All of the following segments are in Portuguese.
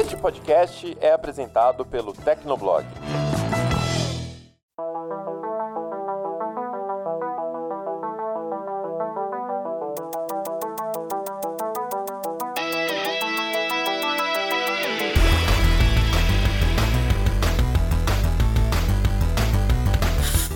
Este podcast é apresentado pelo Tecnoblog.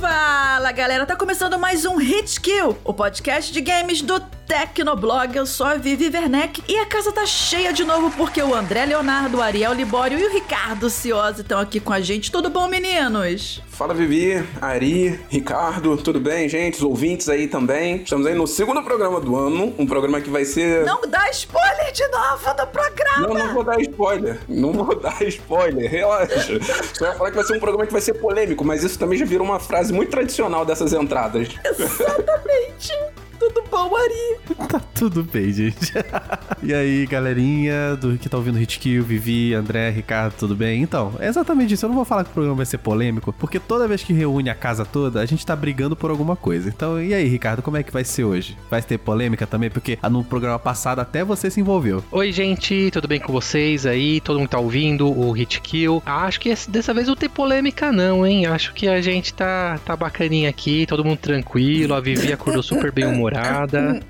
Fala galera, tá começando mais um Hit Kill, o podcast de games do Tecnoblog. Eu sou a Vivi Werneck e a casa tá cheia de novo porque o André Leonardo, o Ariel Libório e o Ricardo Ciosi estão aqui com a gente. Tudo bom, meninos? Fala Vivi, Ari, Ricardo, tudo bem, gente? Os ouvintes aí também. Estamos aí no segundo programa do ano, um programa que vai ser. Não dá spoiler de novo do programa! Não, não vou dar spoiler. Não vou dar spoiler, relaxa. Só ia falar que vai ser um programa que vai ser polêmico, mas isso também já virou uma frase muito tradicional dessas entradas. Exatamente! Tudo bom, Ari? Tá tudo bem, gente. e aí, galerinha do que tá ouvindo Hitkill, Vivi, André, Ricardo, tudo bem? Então, é exatamente isso. Eu não vou falar que o programa vai ser polêmico, porque toda vez que reúne a casa toda, a gente tá brigando por alguma coisa. Então, e aí, Ricardo, como é que vai ser hoje? Vai ter polêmica também? Porque no programa passado até você se envolveu. Oi, gente, tudo bem com vocês aí? Todo mundo tá ouvindo o Hitkill? Acho que dessa vez não tem polêmica não, hein? Acho que a gente tá, tá bacaninha aqui, todo mundo tranquilo, a Vivi acordou super bem humorada.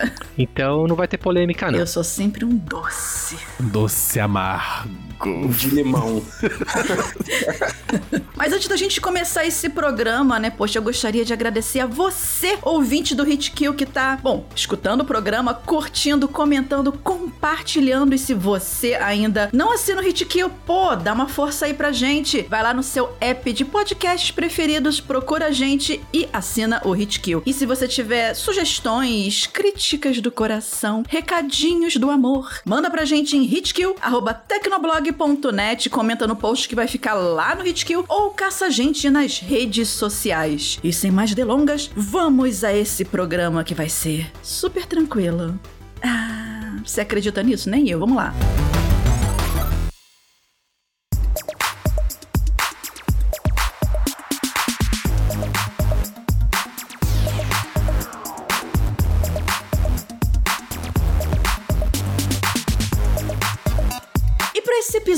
Então não vai ter polêmica não. Eu sou sempre um doce. Doce amargo. De limão. Mas antes da gente começar esse programa, né, poxa, eu gostaria de agradecer a você, ouvinte do Hit Kill, que tá, bom, escutando o programa, curtindo, comentando, compartilhando. E se você ainda não assina o Hit Kill, pô, dá uma força aí pra gente. Vai lá no seu app de podcasts preferidos, procura a gente e assina o Hit Kill. E se você tiver sugestões, críticas do coração, recadinhos do amor, manda pra gente em hitkill@tecnoblog.net, comenta no post que vai ficar lá no Hitkill ou caça a gente nas redes sociais. E sem mais delongas, vamos a esse programa que vai ser super tranquilo. Ah, você acredita nisso? Nem eu. Vamos lá. E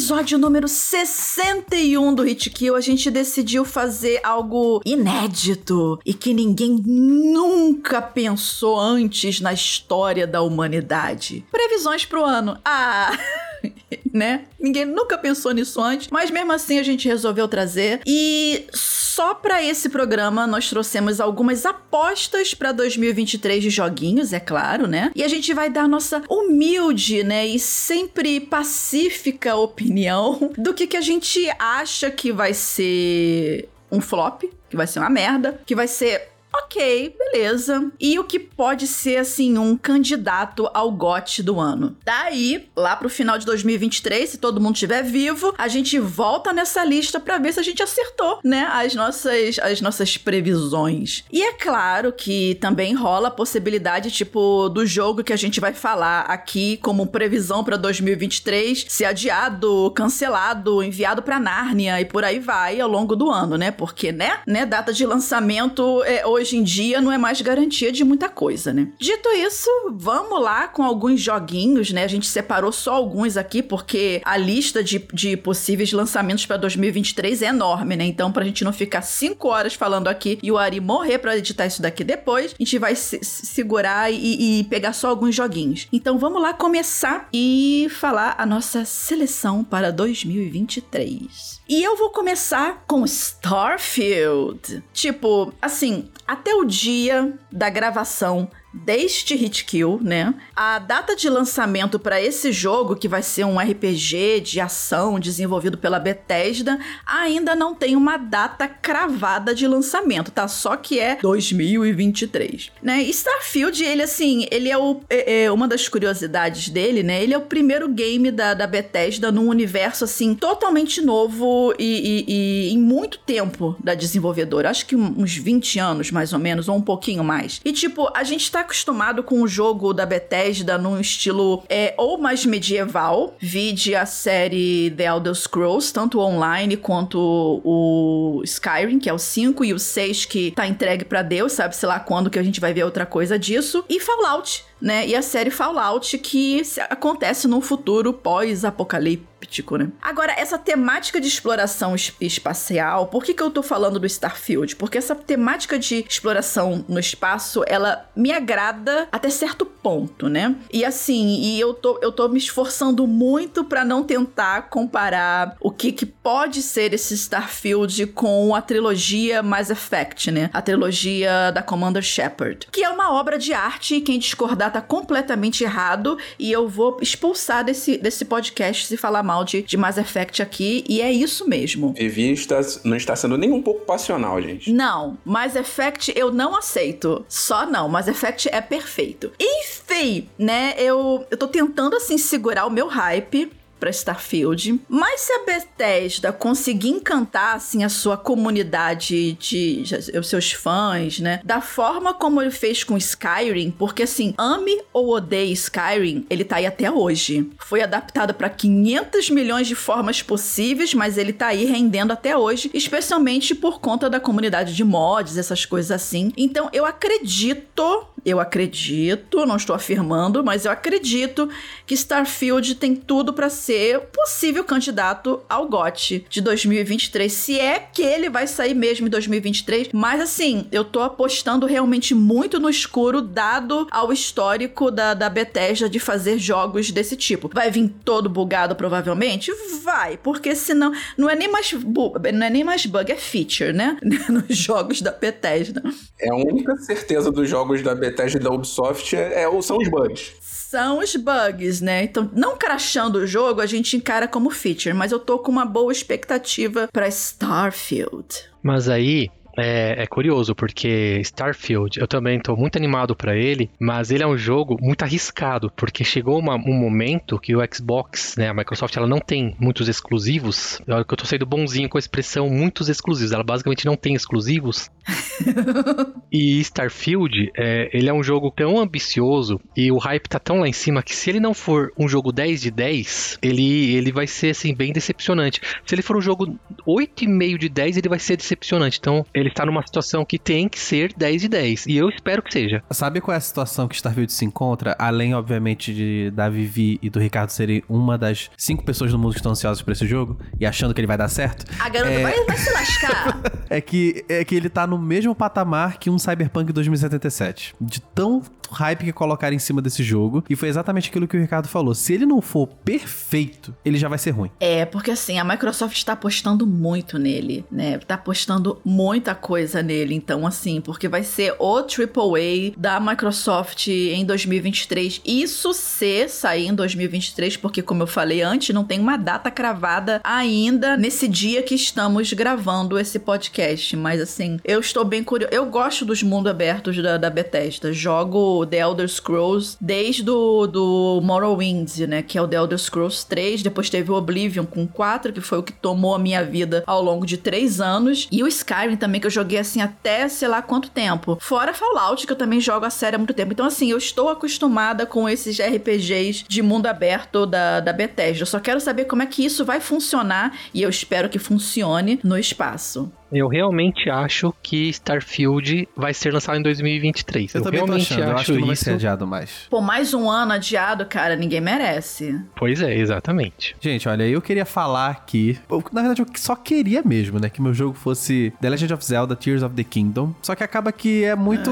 episódio número 61 do Hit Kill, a gente decidiu fazer algo inédito e que ninguém nunca pensou antes na história da humanidade. Previsões pro ano. Ah, né? Ninguém nunca pensou nisso antes, mas mesmo assim a gente resolveu trazer. E só pra esse programa nós trouxemos algumas apostas pra 2023 de joguinhos, é claro, né? E a gente vai dar nossa humilde, né, e sempre pacífica opinião do que que a gente acha que vai ser um flop, que vai ser uma merda, que vai ser Ok, beleza. E o que pode ser, assim, um candidato ao GOT do ano. Daí, lá pro final de 2023, se todo mundo estiver vivo, a gente volta nessa lista pra ver se a gente acertou, né, as nossas, as nossas previsões. E é claro que também rola a possibilidade, tipo, do jogo que a gente vai falar aqui como previsão pra 2023 ser adiado, cancelado, enviado pra Nárnia e por aí vai ao longo do ano, né? Porque, né, né, data de lançamento é, hoje em dia não é mais garantia de muita coisa, né? Dito isso, vamos lá com alguns joguinhos, né? A gente separou só alguns aqui porque a lista de, de possíveis lançamentos pra 2023 é enorme, né? Então, pra gente não ficar cinco horas falando aqui e o Ari morrer pra editar isso daqui depois, a gente vai se, se segurar e, e pegar só alguns joguinhos. Então, vamos lá começar e falar a nossa seleção para 2023. E eu vou começar com Starfield. Tipo, assim, até o dia da gravação deste Hit Kill, né? A data de lançamento para esse jogo, que vai ser um RPG de ação desenvolvido pela Bethesda, ainda não tem uma data cravada de lançamento, tá? Só que é 2023, né? Starfield, ele assim, ele é, o, é, é uma das curiosidades dele, né? Ele é o primeiro game da, da Bethesda num universo assim totalmente novo e, e- e em muito tempo da desenvolvedora. Acho que uns 20 anos mais ou menos, ou um pouquinho mais. E tipo, a gente tá acostumado com o jogo da Bethesda num estilo é, ou mais medieval, vide a série The Elder Scrolls, tanto online quanto o Skyrim, que é o 5, e o 6 que tá entregue pra Deus, sabe-se lá quando que a gente vai ver outra coisa disso, e Fallout, né? E a série Fallout que acontece num futuro pós-apocalíptico né? Agora, essa temática de exploração es- espacial, por que, que eu tô falando do Starfield? Porque essa temática de exploração no espaço, ela me agrada até certo ponto, né? E assim, e eu tô, eu tô me esforçando muito pra não tentar comparar o que, que pode ser esse Starfield com a trilogia Mass Effect, né? A trilogia da Commander Shepard, que é uma obra de arte e quem discordar tá completamente errado e eu vou expulsar desse, desse podcast se falar mal de, de Mass Effect aqui e é isso mesmo. Vivi está, não está sendo nem um pouco passional, gente. Não, Mass Effect eu não aceito. Só não, Mass Effect é perfeito. Enfim, né, eu, eu tô tentando assim segurar o meu hype pra Starfield, mas se a Bethesda conseguir encantar assim a sua comunidade de, os seus fãs, né, da forma como ele fez com Skyrim, porque assim, ame ou odeie Skyrim, ele tá aí até hoje. Foi adaptado pra 500 milhões de formas possíveis, mas ele tá aí rendendo até hoje, especialmente por conta da comunidade de mods, essas coisas assim. Então eu acredito, eu acredito, não estou afirmando, mas eu acredito que Starfield tem tudo pra ser possível candidato ao GOT de 2023, se é que ele vai sair mesmo em 2023. Mas assim, eu tô apostando realmente muito no escuro, dado ao histórico da, da Bethesda de fazer jogos desse tipo. Vai vir todo bugado, provavelmente? Vai, porque senão não é nem mais, não é nem mais bug, é feature, né? Nos jogos da Bethesda. É a única certeza dos jogos da Bethesda e da Ubisoft é, é- são os bugs. São os bugs, né? Então, não crashando o jogo, a gente encara como feature, mas eu tô com uma boa expectativa pra Starfield. Mas aí é, é curioso, porque Starfield, eu também tô muito animado pra ele, mas ele é um jogo muito arriscado, porque chegou uma- um momento que o Xbox, né, a Microsoft, ela não tem muitos exclusivos. Que eu tô sendo bonzinho com a expressão muitos exclusivos, ela basicamente não tem exclusivos. e Starfield, é, ele é um jogo tão ambicioso e o hype tá tão lá em cima que se ele não for um jogo 10 de 10, ele, ele vai ser assim bem decepcionante. Se ele for um jogo 8,5 de 10, ele vai ser decepcionante. Então, ele tá numa situação que tem que ser 10 de 10. E eu espero que seja. Sabe qual é a situação que Starfield se encontra? Além, obviamente, de da Vivi e do Ricardo serem uma das cinco pessoas no mundo que estão ansiosas pra esse jogo e achando que ele vai dar certo, A garota É. vai, vai se lascar. é que, é que ele tá no mesmo patamar que um Cyberpunk 2077. De tão hype que colocaram em cima desse jogo. E foi exatamente aquilo que o Ricardo falou. Se ele não for perfeito, ele já vai ser ruim. É, porque assim, a Microsoft tá apostando muito nele, né? Tá apostando muita coisa nele. Então, assim, porque vai ser o AAA da Microsoft em 2023. Isso se sair em 2023, porque, como eu falei antes, não tem uma data cravada ainda nesse dia que estamos gravando esse podcast. Mas, assim, eu estou bem curioso. Eu gosto dos mundos abertos da, da Bethesda. Jogo The Elder Scrolls desde o do Morrowind, né? Que é o The Elder Scrolls 3. Depois teve o Oblivion com 4, que foi o que tomou a minha vida ao longo de 3 anos. E o Skyrim também, que eu joguei assim até sei lá quanto tempo. Fora Fallout, que eu também jogo a série há muito tempo. Então, assim, eu estou acostumada com esses RPGs de mundo aberto da, da Bethesda. Eu só quero saber como é que isso vai funcionar e eu espero que funcione no espaço. Eu realmente acho que Starfield vai ser lançado em 2023. Eu, também tô achando. Eu acho que não vai ser adiado mais. Pô, mais um ano adiado, cara, ninguém merece. Pois é, exatamente. Gente, olha, eu queria falar aqui. eu, Na verdade, eu só queria mesmo, né? Que meu jogo fosse The Legend of Zelda Tears of the Kingdom. Só que acaba que é muito.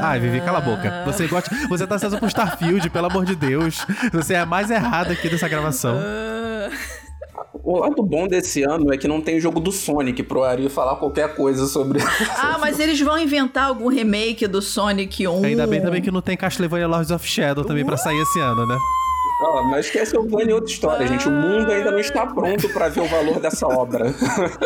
Ai, Vivi, cala a boca. Você gosta. Você tá sendo pro Starfield, pelo amor de Deus. Você é a mais errada aqui dessa gravação. O lado bom desse ano é que não tem jogo do Sonic pro Ari falar qualquer coisa sobre. Ah, mas eles vão inventar algum remake do Sonic 1. Ainda bem também que não tem Castlevania Lords of Shadow também pra sair esse ano, né? Ah, mas Castlevania é outra história, gente. O mundo ainda não está pronto pra ver o valor dessa obra.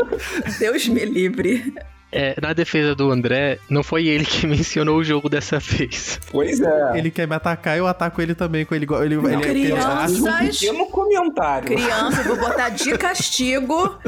Deus me livre. É, na defesa do André, não foi ele que mencionou o jogo dessa vez. Pois é. Ele quer me atacar, eu ataco ele também com ele. ele, ele, ele criança. Um Mas- pequeno comentário. Criança, vou botar de castigo.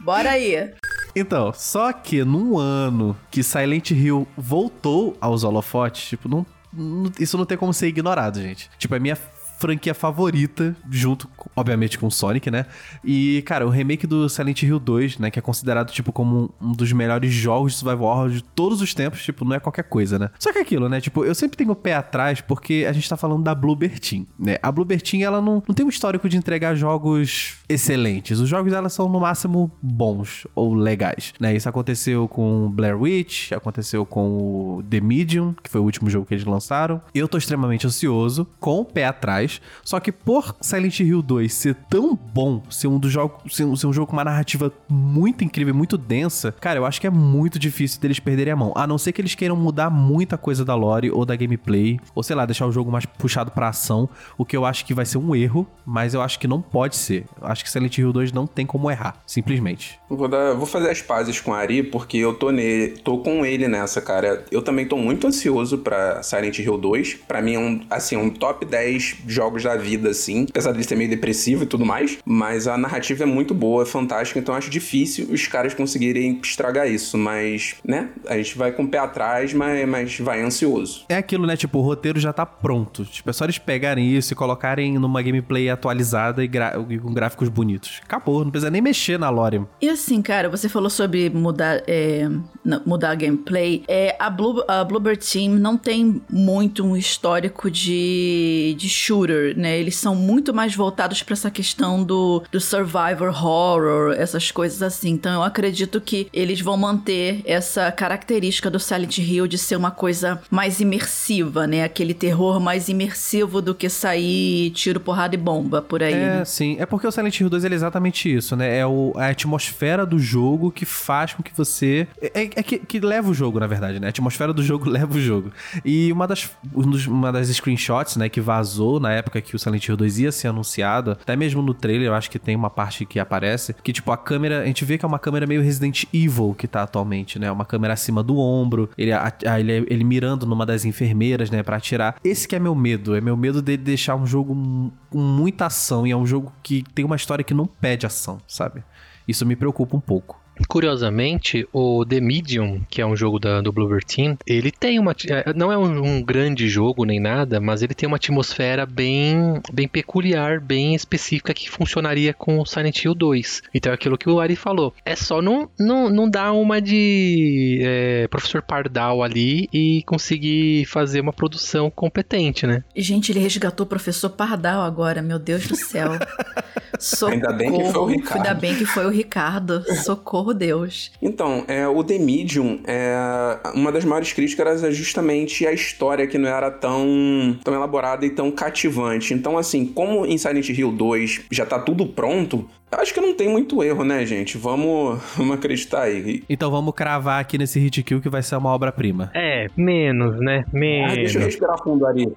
Bora aí. Então, só que num ano que Silent Hill voltou aos holofotes, tipo, não, não- isso não tem como ser ignorado, gente. Tipo, é minha franquia favorita, junto, obviamente, com Sonic, né? E, cara, o remake do Silent Hill 2, né? Que é considerado, tipo, como um, dos melhores jogos de survival horror de todos os tempos, tipo, não é qualquer coisa, né? Só que é aquilo, né? Tipo, eu sempre tenho o pé atrás porque a gente tá falando da Bluebird Team, né? A Bluebird Team, ela não, não tem um histórico de entregar jogos excelentes. Os jogos dela são no máximo bons ou legais, né? Isso aconteceu com Blair Witch, aconteceu com o The Medium, que foi o último jogo que eles lançaram. Eu tô extremamente ansioso, com o pé atrás, só que por Silent Hill 2 ser tão bom, ser um dos jogos, ser um, ser um jogo com uma narrativa muito incrível, muito densa, cara, eu acho que é muito difícil deles perderem a mão. A não ser que eles queiram mudar muita coisa da lore ou da gameplay, ou sei lá, deixar o jogo mais puxado pra ação, o que eu acho que vai ser um erro, mas eu acho que não pode ser. Eu acho que Silent Hill 2 não tem como errar, simplesmente. Vou, dar, vou fazer as pazes com o Ari, porque eu tô, ne, tô com ele nessa, cara. Eu também tô muito ansioso pra Silent Hill 2. Pra mim é um, assim, um top 10 jogos da vida, assim. Apesar de ser meio depressivo e tudo mais. Mas a narrativa é muito boa, é fantástica. Então acho difícil os caras conseguirem estragar isso. Mas, né? A gente vai com o pé atrás, mas, mas vai ansioso. É aquilo, né? Tipo, o roteiro já tá pronto. Tipo, é só eles pegarem isso e colocarem numa gameplay atualizada e, e com gráficos bonitos. Acabou, não precisa nem mexer na lore. E assim, cara, você falou sobre mudar, é, mudar a gameplay. É, a, Blue, a Bluebird Team não tem muito um histórico de, de shooter, né? Eles são muito mais voltados para essa questão do, do survivor horror, essas coisas assim. Então eu acredito que eles vão manter essa característica do Silent Hill de ser uma coisa mais imersiva, né? Aquele terror mais imersivo do que sair tiro, porrada e bomba por aí. É, né? sim. É porque o Silent Hill 2 é exatamente isso, né? É o, a atmosfera do jogo que faz com que você. É, é que, que, leva o jogo, na verdade, né? A atmosfera do jogo leva o jogo. E uma das, uma das screenshots, né, que vazou na época que o Silent Hill 2 ia ser anunciado, até mesmo no trailer, eu acho que tem uma parte que aparece, que tipo, a câmera, a gente vê que é uma câmera meio Resident Evil que tá atualmente, né? Uma câmera acima do ombro, ele, a, ele, ele mirando numa das enfermeiras, né, pra atirar. Esse que é meu medo, é meu medo de deixar um jogo com muita ação e é um jogo que tem uma história que não pede ação, sabe? Isso me preocupa um pouco. Curiosamente, o The Medium, que é um jogo da, do Bluebird Team, ele tem uma. É, não é um, um, grande jogo nem nada, mas ele tem uma atmosfera bem, bem peculiar, bem específica que funcionaria com o Silent Hill 2. Então é aquilo que o Ari falou. É só não, não, não dar uma de é, professor Pardal ali e conseguir fazer uma produção competente, né? Gente, ele resgatou o professor Pardal agora, meu Deus do céu. Socorro. Ainda bem que foi o Ricardo. Ainda bem que foi o Ricardo. Socorro, Deus. Então, é, o The Medium, é, uma das maiores críticas era justamente a história que não era tão, tão elaborada e tão cativante. Então, assim, como em Silent Hill 2 já tá tudo pronto, Acho que não tem muito erro, né, gente? Vamos, vamos acreditar aí. Então vamos cravar aqui nesse hit kill que vai ser uma obra-prima. É, menos, né? Menos. Ah, deixa eu respirar fundo ali.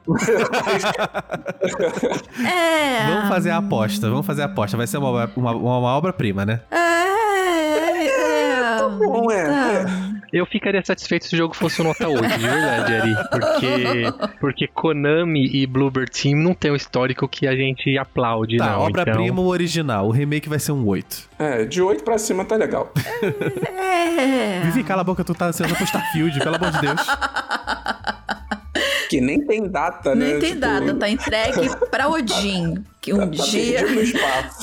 é. Vamos fazer a aposta, vamos fazer a aposta. Vai ser uma, uma, uma obra-prima, né? É. Tá bom, é. Tá. é. Eu ficaria satisfeito se o jogo fosse um nota 8, de verdade, Ari. Porque, porque Konami e Bluebird Team não tem um histórico que a gente aplaude, tá, não. obra-prima então... original. O remake vai ser um 8. É, de 8 pra cima tá legal. É. Vivi, cala a boca, tu tá sendo pro Starfield, pelo amor de Deus. Que nem tem data, nem né? Nem tem tipo... data, tá entregue pra Odin. Que um tá, tá dia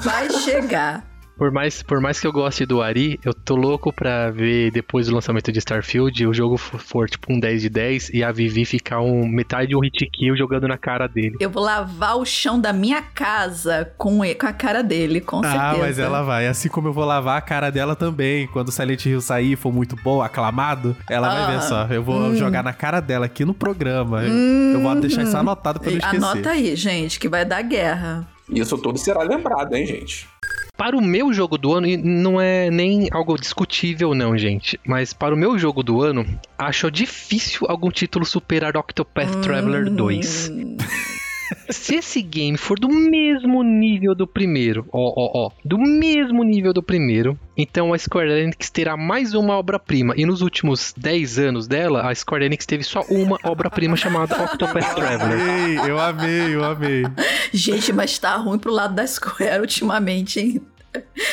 vai chegar. Por mais, por mais que eu goste do Ari, eu tô louco pra ver depois do lançamento de Starfield o jogo for, tipo um 10 de 10 e a Vivi ficar um metade de um hit kill jogando na cara dele. Eu vou lavar o chão da minha casa com, com a cara dele, com ah, certeza. Ah, mas ela vai. Assim como eu vou lavar a cara dela também. Quando o Silent Hill sair e for muito bom, aclamado, ela ah, vai ver só. Eu vou hum. jogar na cara dela aqui no programa. Hum, eu vou deixar isso anotado pra não esquecer. Anota aí, gente, que vai dar guerra. Isso tudo será lembrado, hein, gente? Para o meu jogo do ano, e não é nem algo discutível, não, gente. Mas para o meu jogo do ano, acho difícil algum título superar Octopath. Traveler 2. Se esse game for do mesmo nível do primeiro, ó, ó, ó, do mesmo nível do primeiro, então a Square Enix terá mais uma obra-prima. E nos últimos 10 anos dela, a Square Enix teve só uma obra-prima chamada Octopath Traveler. Eu amei, eu amei, eu amei. Gente, mas tá ruim pro lado da Square ultimamente, hein?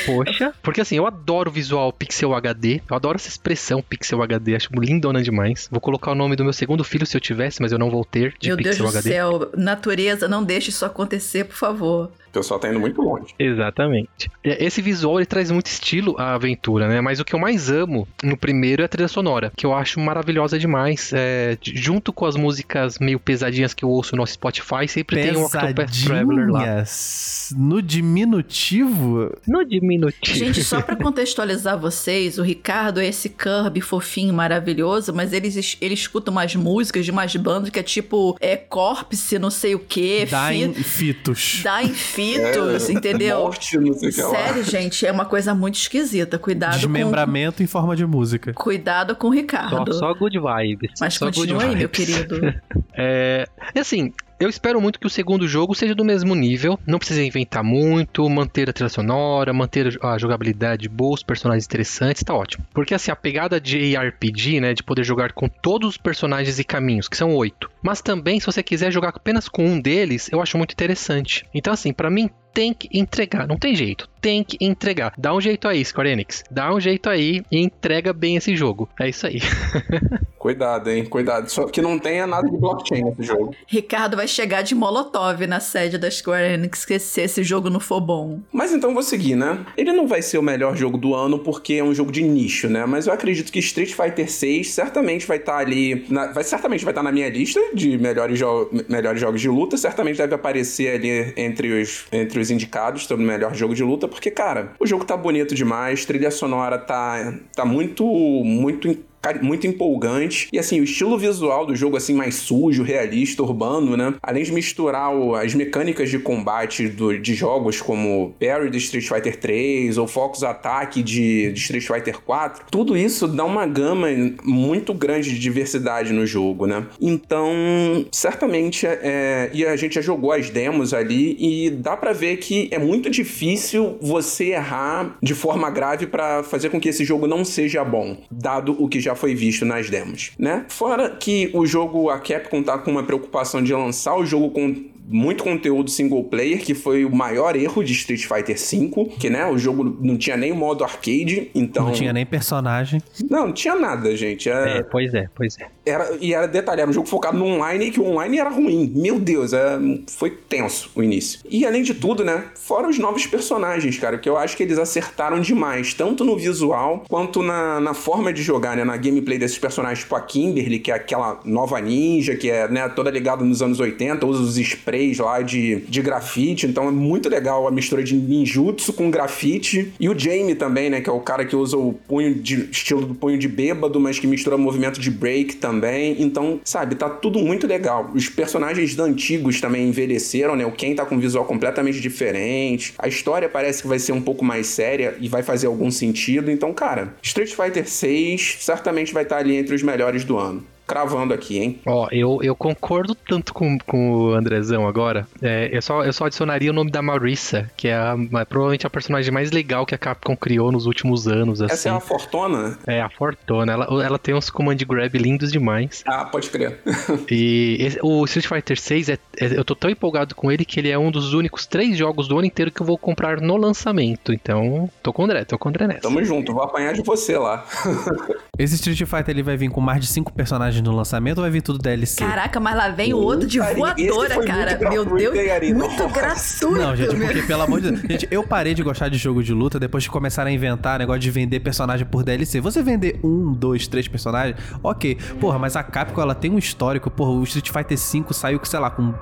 Poxa, porque assim, eu adoro o visual pixel HD, eu adoro essa expressão pixel HD, acho lindona demais. Vou colocar o nome do meu segundo filho se eu tivesse, mas eu não vou ter de meu pixel Deus HD. Meu Deus do céu, natureza, não deixe isso acontecer, por favor. O pessoal tá indo muito longe. Exatamente. Esse visual ele traz muito estilo à aventura, né? Mas o que eu mais amo no primeiro é a trilha sonora, que eu acho maravilhosa demais. É, junto com as músicas meio pesadinhas que eu ouço no Spotify, sempre tem um Octopath Traveler lá. Pesadinhas no diminutivo? No diminutivo. Gente, só pra contextualizar vocês, o Ricardo é esse Kirby fofinho, maravilhoso, mas ele, ele escuta umas músicas de umas bandas que é tipo é Corpse, não sei o quê, Dying fi- Fitos. Dying Fitos, É, entendeu? Morte, não sei. Sério, gente, é uma coisa muito esquisita. Cuidado com, Desmembramento em forma de música. cuidado com o Só, Ricardo. só good vibes. Mas só good continua aí, meu vibes. querido. É, e assim, eu espero muito que o segundo jogo seja do mesmo nível. Não precisa inventar muito, manter a trilha sonora, manter a jogabilidade boa, os personagens interessantes, tá ótimo. Porque assim, a pegada de RPG, né, de poder jogar com todos os personagens e caminhos, que são oito. Mas também, se você quiser jogar apenas com um deles, eu acho muito interessante. Então assim, pra mim tem que entregar, não tem jeito, tem que entregar. Dá um jeito aí, Square Enix. Dá um jeito aí e entrega bem esse jogo. É isso aí. Cuidado, hein? Cuidado. Só que não tenha nada de blockchain nesse jogo. Ricardo vai chegar de Molotov na sede da Square Enix se esse jogo não for bom. Mas então vou seguir, né? Ele não vai ser o melhor jogo do ano porque é um jogo de nicho, né? Mas eu acredito que Street Fighter 6 certamente vai estar ali. na- vai, certamente vai estar na minha lista de melhores, jo- melhores jogos de luta. Certamente deve aparecer ali entre os, entre os indicados sobre o melhor jogo de luta, porque, cara, o jogo tá bonito demais, trilha sonora tá, tá muito, muito muito empolgante. E assim, o estilo visual do jogo, assim, mais sujo, realista, urbano, né? Além de misturar o- as mecânicas de combate do- de jogos como Parry de Street Fighter 3 ou Focus Attack de, de Street Fighter 4, tudo isso dá uma gama muito grande de diversidade no jogo, né? Então, certamente, é, e a gente já jogou as demos ali e dá pra ver que é muito difícil você errar de forma grave pra fazer com que esse jogo não seja bom, dado o que já foi visto nas demos, né? Fora que o jogo, a Capcom tá com uma preocupação de lançar o jogo com muito conteúdo single player, que foi o maior erro de Street Fighter V, que né, o jogo não tinha nem o modo arcade, então Não tinha nem personagem. não, não tinha nada, gente. Era, É, pois é, pois é. era- e era detalhe, era um jogo focado no online e que o online era ruim. Meu Deus, é, foi tenso o início. E além de tudo, né, fora os novos personagens, cara, que eu acho que eles acertaram demais, tanto no visual quanto na, na forma de jogar, né, na gameplay desses personagens, tipo a Kimberly, que é aquela nova ninja, que é, né, toda ligada nos anos 80, usa os sprays lá de, de grafite, então é muito legal a mistura de ninjutsu com grafite. E o Jamie também, né, que é o cara que usa o punho de estilo do punho de bêbado, mas que mistura movimento de break também. Então, sabe, tá tudo muito legal. Os personagens antigos também envelheceram, né? O Ken tá com um visual completamente diferente. A história parece que vai ser um pouco mais séria e vai fazer algum sentido. Então, cara, Street Fighter 6 certamente vai estar ali entre os melhores do ano. Cravando aqui, hein? Ó, eu, eu concordo tanto com, com o Andrezão agora. É, eu, só, eu só adicionaria o nome da Marissa, que é a- a- provavelmente a personagem mais legal que a Capcom criou nos últimos anos, assim. Essa é a Fortuna? É, a Fortuna. Ela, ela tem uns command grab lindos demais. Ah, pode crer. E esse- o Street Fighter 6, é, é- eu tô tão empolgado com ele que ele é um dos únicos três jogos do ano inteiro que eu vou comprar no lançamento. Então, tô com o André, tô com o André nessa. Tamo junto, vou apanhar de você lá. Esse Street Fighter ele vai vir com mais de cinco personagens no lançamento ou vai vir tudo DLC? Caraca, mas lá vem o outro de voadora, cara. Meu Deus, hein, muito Nossa. gratuito. Não, gente, porque pelo amor de Deus. Gente, eu parei de gostar de jogo de luta depois que começaram a inventar negócio de vender personagem por DLC. Você vender um, dois, três personagens, ok. Porra, mas a Capcom ela tem um histórico. Porra, o Street Fighter V saiu, sei lá, com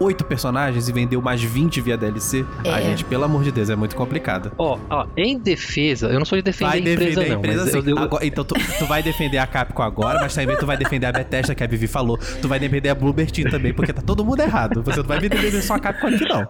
oito personagens e vendeu mais 20 via DLC. Ah, É. gente, pelo amor de Deus, é muito complicado. Ó, ó, em defesa, eu não sou de defender Vai a empresa, defender a não. empresa mas sim. eu, eu- Agora- então tu, tu vai defender a Capcom agora, mas também tu vai defender a Bethesda que a Vivi falou. Tu vai defender a Bloober Team também, porque tá todo mundo errado. Você não vai me defender só a Capcom aqui, não.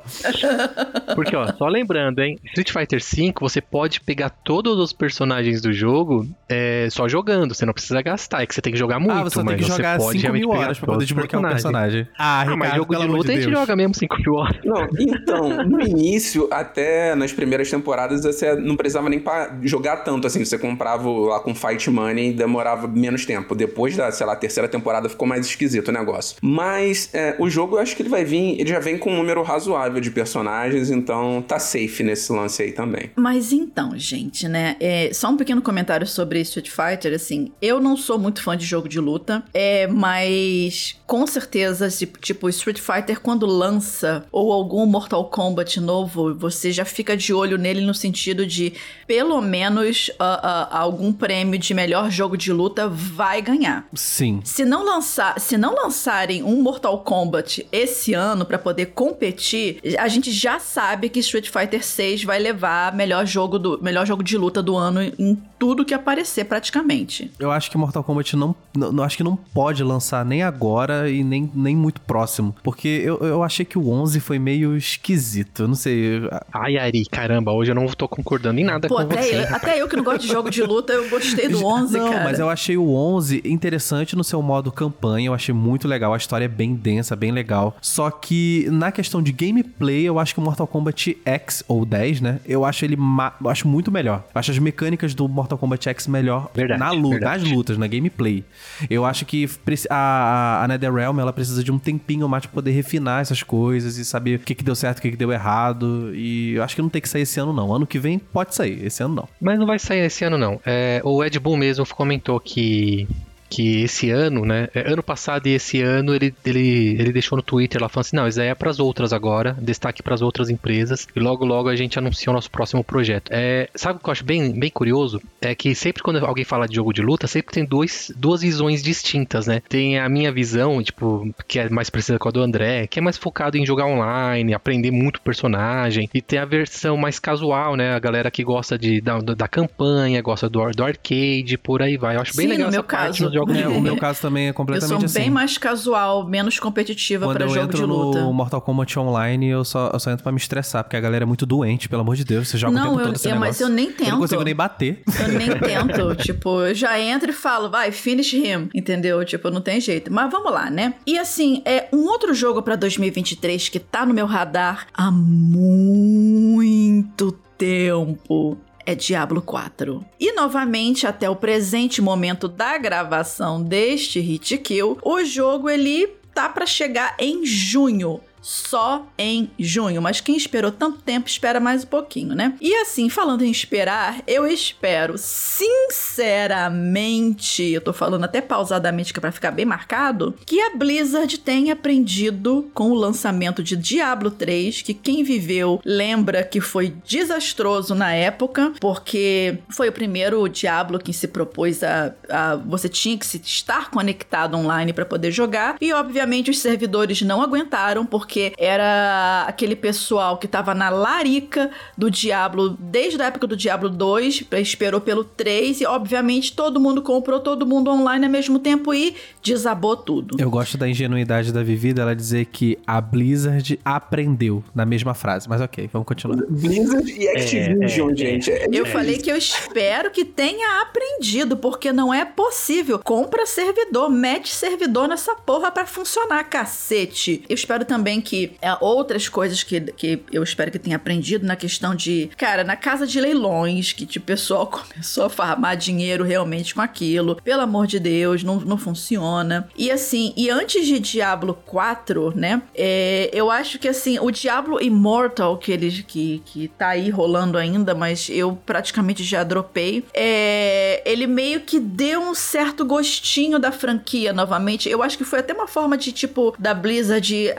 Porque, ó, só lembrando, hein? Street Fighter V, você pode pegar todos os personagens do jogo é, só jogando. Você não precisa gastar. É que você tem que jogar muito, ah, você mas tem que você jogar pode 5 realmente mil horas pra poder desbloquear o personagens. personagem. Ah, Ah, Ricardo, mas jogo de pelo amor a gente Deus. joga mesmo 5 mil horas. Não, então, no início, até nas primeiras temporadas, você não precisava nem jogar tanto assim. Você comprava lá com Fight Money e demorava menos tempo. Depois da, sei lá, terceira temporada ficou mais esquisito o negócio. Mas é, o jogo, eu acho que ele vai vir, ele já vem com um número razoável de personagens, então tá safe nesse lance aí também. Mas então, gente, né? é, só um pequeno comentário sobre Street Fighter, assim. Eu não sou muito fã de jogo de luta, é, mas com certeza, tipo, tipo, Street Fighter Fighter, quando lança, ou algum Mortal Kombat novo, você já fica de olho nele no sentido de, pelo menos, uh, uh, algum prêmio de melhor jogo de luta vai ganhar. Sim. Se não, lançar, se não lançarem um Mortal Kombat esse ano para poder competir, a gente já sabe que Street Fighter 6 vai levar melhor jogo, do, melhor jogo de luta do ano em tudo que aparecer praticamente. Eu acho que Mortal Kombat não, não acho que não pode lançar nem agora e nem, nem muito próximo, porque eu, eu achei que o 11 foi meio esquisito, eu não sei. Ai, Ari, caramba, hoje eu não tô concordando em nada Pô, com até você. Eu, até eu que não gosto de jogo de luta, eu gostei do 11, não, cara. mas eu achei o 11 interessante no seu modo campanha, eu achei muito legal, a história é bem densa, bem legal. Só que na questão de gameplay, eu acho que o Mortal Kombat X ou 10, né? Eu acho ele eu acho muito melhor. Eu acho as mecânicas do Mortal Kombat X melhor Verdade, na luta, verdade. nas lutas, na gameplay. Eu acho que a, a NetherRealm, ela precisa de um tempinho mais pra poder refinar essas coisas e saber o que, que deu certo, o que, que deu errado. E eu acho que não tem que sair esse ano, não. Ano que vem pode sair, esse ano não. Mas não vai sair esse ano, não. É, o Ed Boon mesmo comentou que, que esse ano, né? é, Ano passado e esse ano ele, ele, ele deixou no Twitter lá falando assim: não, isso aí é pras outras agora, destaque pras outras empresas. E logo, logo a gente anuncia o nosso próximo projeto. É, sabe o que eu acho bem, bem curioso? É que sempre quando alguém fala de jogo de luta, sempre tem dois, duas visões distintas, né? Tem a minha visão, tipo, que é mais parecida com a do André, que é mais focado em jogar online, aprender muito personagem. E tem a versão mais casual, né? A galera que gosta de, da, da campanha, gosta do, do arcade, por aí vai. Eu acho bem Sim, legal no essa meu parte caso. De É, o meu caso também é Eu completamente sou assim. bem mais casual, menos competitiva Quando eu jogo entro de luta. no Mortal Kombat Online, eu só, eu só entro pra me estressar, porque a galera é muito doente, pelo amor de Deus. Você joga o Não, tempo eu- todo esse eu- mas eu nem Eu não tento. consigo nem bater. Eu nem tento, tipo, eu já entro e falo, vai, finish him, entendeu? Tipo, não tem jeito. Mas vamos lá, né? E assim, é um outro jogo pra 2023 que tá no meu radar há muito tempo. É Diablo 4. E novamente, até o presente momento da gravação deste Hit Kill, o jogo ele tá pra chegar em junho só em junho, mas quem esperou tanto tempo espera mais um pouquinho, né? E assim, falando em esperar, eu espero sinceramente, eu tô falando até pausadamente que é pra ficar bem marcado, que a Blizzard tenha aprendido com o lançamento de Diablo 3, que quem viveu lembra que foi desastroso na época, porque foi o primeiro Diablo que se propôs a, a você tinha que se estar conectado online para poder jogar, e obviamente os servidores não aguentaram porque era aquele pessoal que tava na larica do Diablo desde a época do Diablo 2, esperou pelo 3 e obviamente todo mundo comprou todo mundo online ao mesmo tempo e desabou tudo. Eu gosto da ingenuidade da Vivida, ela dizer que a Blizzard aprendeu na mesma frase. Mas ok, vamos continuar. Blizzard e Activision, é, é. gente. É, Eu é falei que eu espero que tenha aprendido, porque não é possível. Compra servidor, mete servidor nessa porra pra funcionar, cacete. Eu espero também que é, outras coisas que, que eu espero que tenha aprendido na questão de, cara, na casa de leilões, que tipo, o pessoal começou a farmar dinheiro realmente com aquilo. Pelo amor de Deus, não, não funciona. E assim, e antes de Diablo 4, né? é, eu acho que assim, o Diablo Immortal, que ele que, que tá aí rolando ainda, mas eu praticamente já dropei. É, ele meio que deu um certo gostinho da franquia novamente. Eu acho que foi até uma forma de, tipo, da Blizzard de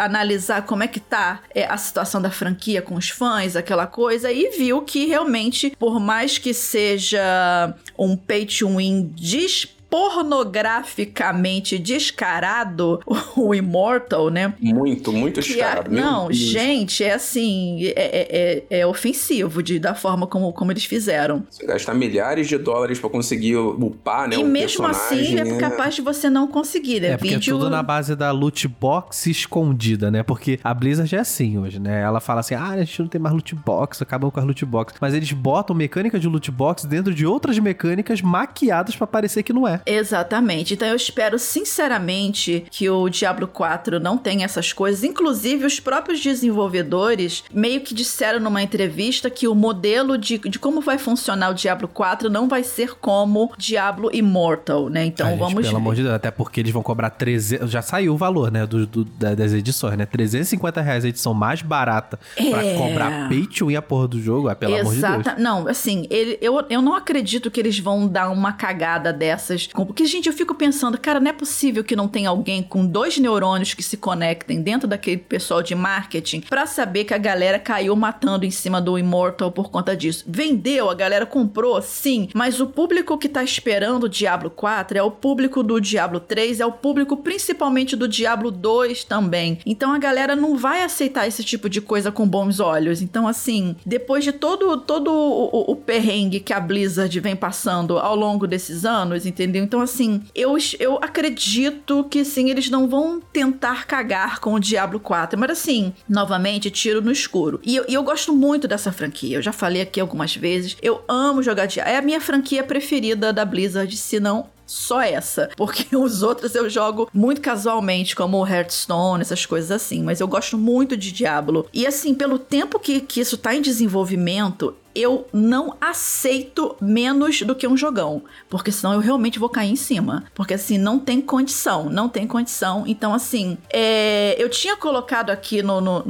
como é que tá é, a situação da franquia com os fãs, aquela coisa, e viu que realmente, por mais que seja um pay to win dis pornograficamente descarado o Immortal, né? Muito, muito a- descarado. Meu não, Deus. gente, é assim, é, é, é- é ofensivo de, da forma como, como eles fizeram. Você gastar milhares de dólares pra conseguir upar, né? e um mesmo assim, é né? capaz de você não conseguir, né? É porque Vídeo... é tudo na base da loot box escondida, né? Porque a Blizzard é assim hoje, né? Ela fala assim: ah, a gente não tem mais loot box, acabam com as loot box. Mas eles botam mecânica de loot box dentro de outras mecânicas maquiadas pra parecer que não é. Exatamente. Então eu espero sinceramente que o Diablo 4 não tenha essas coisas. Inclusive, os próprios desenvolvedores meio que disseram numa entrevista que o modelo de, de como vai funcionar o Diablo 4 não vai ser como Diablo Immortal, né? Então Ai, gente, vamos pelo ver. amor de Deus, até porque eles vão cobrar 300. Já saiu o valor, né? Do, do- da- das edições, né? 350 reais a edição mais barata pra É. cobrar pay to win a porra do jogo. Ah, pelo amor de Deus. Exata. Não, assim, ele, eu, eu não acredito que eles vão dar uma cagada dessas Porque, gente, eu fico pensando, cara, não é possível que não tenha alguém com dois neurônios que se conectem dentro daquele pessoal de marketing para saber que a galera caiu matando em cima do Immortal por conta disso. Vendeu, a galera comprou, sim, mas o público que tá esperando o Diablo 4 é o público do Diablo 3, é o público principalmente do Diablo 2 também. Então a galera não vai aceitar esse tipo de coisa com bons olhos. Então, assim, depois de todo, todo o, o, o perrengue que a Blizzard vem passando ao longo desses anos, entendeu? Então, assim, eu, eu acredito que sim, eles não vão tentar cagar com o Diablo 4. Mas assim, novamente, tiro no escuro. E eu, e eu gosto muito dessa franquia. Eu já falei aqui algumas vezes. Eu amo jogar Diablo. É a minha franquia preferida da Blizzard, se não só essa. Porque os outros eu jogo muito casualmente, como Hearthstone, essas coisas assim. Mas eu gosto muito de Diablo. E assim, pelo tempo que, que isso tá em desenvolvimento, eu não aceito menos do que um jogão, porque senão eu realmente vou cair em cima. Porque assim, não tem condição, não tem condição. Então, assim, é, eu tinha colocado aqui no, no,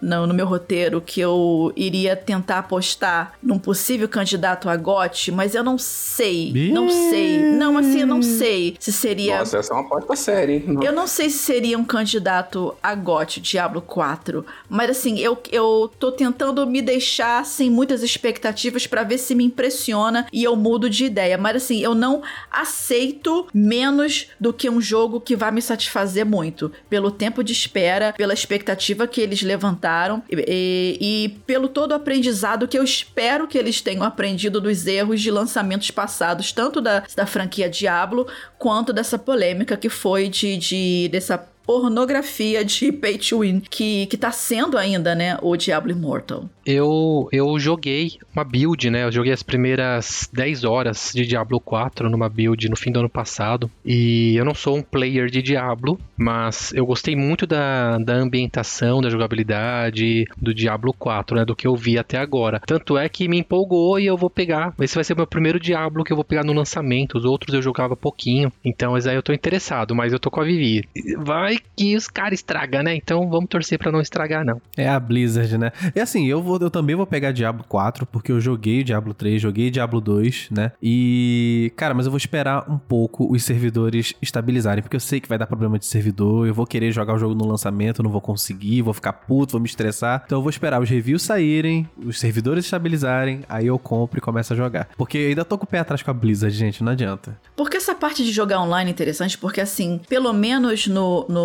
no, no, meu roteiro que eu iria tentar apostar num possível candidato a GOT, mas eu não sei. Não sei. Não, assim, eu não sei se seria. Nossa, essa é uma aposta séria, hein? Eu não sei se seria um candidato a GOT Diablo 4, mas assim, eu, eu tô tentando me deixar sem muitas expectativas expectativas para ver se me impressiona e eu mudo de ideia. Mas assim, eu não aceito menos do que um jogo que vai me satisfazer muito. Pelo tempo de espera, pela expectativa que eles levantaram e, e pelo todo o aprendizado que eu espero que eles tenham aprendido dos erros de lançamentos passados, tanto da, da franquia Diablo quanto dessa polêmica que foi de, de dessa pornografia de pay to win que, que tá sendo ainda, né, o Diablo Immortal. Eu, eu joguei uma build, né? Eu joguei as primeiras 10 horas de Diablo 4 numa build no fim do ano passado. E eu não sou um player de Diablo, mas eu gostei muito da, da ambientação, da jogabilidade do Diablo 4, né? Do que eu vi até agora. Tanto é que me empolgou e eu vou pegar. Esse vai ser o meu primeiro Diablo que eu vou pegar no lançamento. Os outros eu jogava pouquinho. Então, esse aí eu tô interessado, mas eu tô com a Vivi. Vai vai que os caras estragam, né? Então vamos torcer para não estragar, não. É a Blizzard, né? E assim, eu, vou, eu também vou pegar Diablo 4, porque eu joguei Diablo 3, joguei Diablo 2, né? E, cara, mas eu vou esperar um pouco os servidores estabilizarem, porque eu sei que vai dar problema de servidor, eu vou querer jogar o jogo no lançamento, não vou conseguir, vou ficar puto, vou me estressar. Então eu vou esperar os reviews saírem, os servidores estabilizarem, aí eu compro e começo a jogar. Porque eu ainda tô com o pé atrás com a Blizzard, gente, não adianta. Porque essa parte de jogar online é interessante, porque assim, pelo menos no, no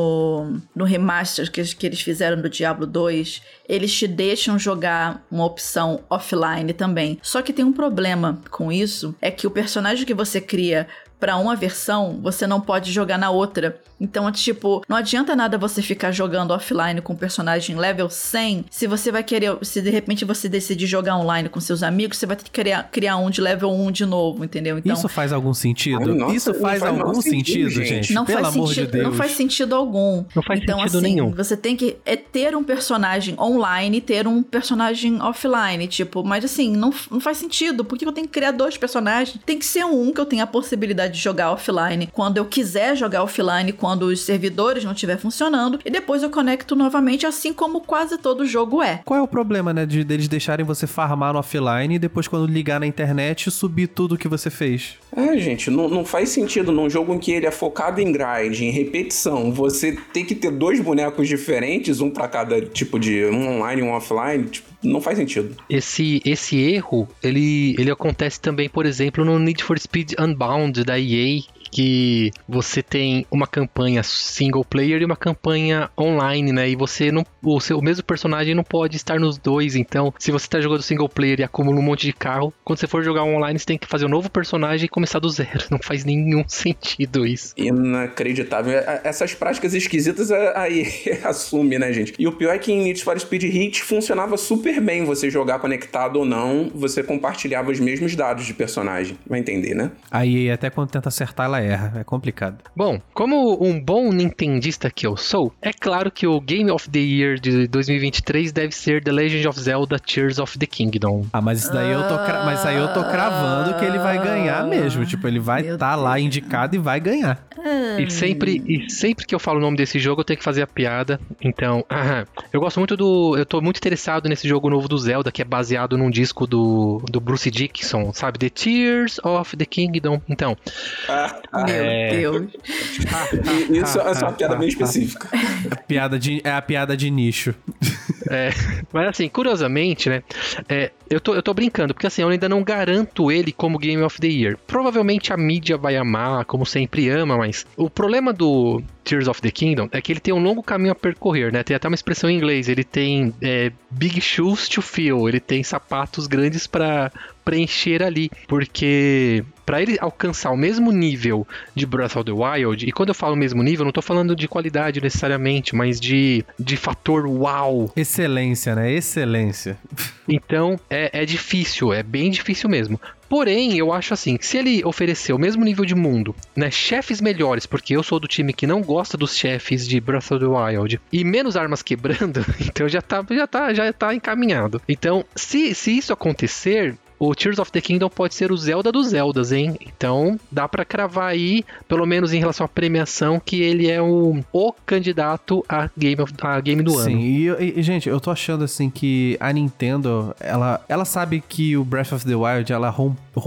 no, remaster que, que eles fizeram do Diablo 2, eles te deixam jogar uma opção offline também. Só que tem um problema com isso, é que o personagem que você cria para uma versão, você não pode jogar na outra. Então, tipo, não adianta nada você ficar jogando offline com um personagem level 100 se você vai querer, se de repente você decidir jogar online com seus amigos, você vai ter que criar, criar um de level 1 de novo, entendeu? Então, Isso faz algum sentido? Ai, nossa, Isso faz, faz algum sentido, sentido, gente? Não Pelo faz amor sentido, de Deus. não faz sentido algum. Não faz então, sentido assim, nenhum. Você tem que é ter um personagem online e ter um personagem offline, tipo, mas assim, não, não faz sentido. Por que eu tenho que criar dois personagens? Tem que ser um que eu tenha a possibilidade de jogar offline quando eu quiser jogar offline, quando os servidores servidores não estiver funcionando e depois eu conecto novamente, assim como quase todo jogo é. Qual é o problema, né, de deles deixarem você farmar no offline e depois quando ligar na internet subir tudo que você fez? É, gente, não, não faz sentido num jogo em que ele é focado em grind, em repetição, você ter que ter dois bonecos diferentes, um para cada tipo de um online e um offline, tipo, não faz sentido. Esse, esse erro, ele, ele acontece também, por exemplo, no Need for Speed Unbound da EA, que você tem uma campanha single player e uma campanha online, né? E você não. O, seu, o mesmo personagem não pode estar nos dois. Então, se você está jogando single player e acumula um monte de carro, quando você for jogar online, você tem que fazer um novo personagem e começar do zero. Não faz nenhum sentido isso. Inacreditável. É, essas práticas esquisitas aí assume, né, gente? E o pior é que em Need for Speed Heat funcionava super bem você jogar conectado ou não, você compartilhava os mesmos dados de personagem. Vai entender, né? Aí até quando tenta acertar, ela erra. É complicado. Bom, como um bom nintendista que eu sou, é claro que o Game of the Year de 2023 deve ser The Legend of Zelda Tears of the Kingdom. Ah, mas isso daí eu tô, cra... mas aí eu tô cravando que ele vai ganhar mesmo. Tipo, ele vai estar tá lá indicado e vai ganhar. E sempre, e sempre que eu falo o nome desse jogo, eu tenho que fazer a piada. Então, eu gosto muito do. Eu tô muito interessado nesse jogo novo do Zelda, que é baseado num disco do, do Bruce Dickinson, sabe? The Tears of the Kingdom. Então, ah. Meu É. Deus. E isso é só uma piada bem específica. A piada de, é a piada de nicho. É, mas assim, curiosamente, né? é, eu, tô, eu tô brincando, porque assim, eu ainda não garanto ele como Game of the Year. Provavelmente a mídia vai amar, como sempre ama, mas o problema do Tears of the Kingdom é que ele tem um longo caminho a percorrer, né? Tem até uma expressão em inglês, ele tem é, big shoes to fill, ele tem sapatos grandes pra preencher ali, porque pra ele alcançar o mesmo nível de Breath of the Wild, e quando eu falo mesmo nível, não tô falando de qualidade necessariamente, mas de, de fator wow, Excelência, né? Excelência. então é, é difícil, é bem difícil mesmo. Porém, eu acho assim, que se ele oferecer o mesmo nível de mundo, né, chefes melhores, porque eu sou do time que não gosta dos chefes de Breath of the Wild, e menos armas quebrando, então já tá, já tá, já tá encaminhado. Então, se, se isso acontecer, o Tears of the Kingdom pode ser o Zelda dos Zeldas, hein? Então, dá pra cravar aí, pelo menos em relação à premiação, que ele é o, o candidato a game, of, a game do Sim, ano. e, e, gente, eu tô achando assim que a Nintendo, ela, ela sabe que o Breath of the Wild, ela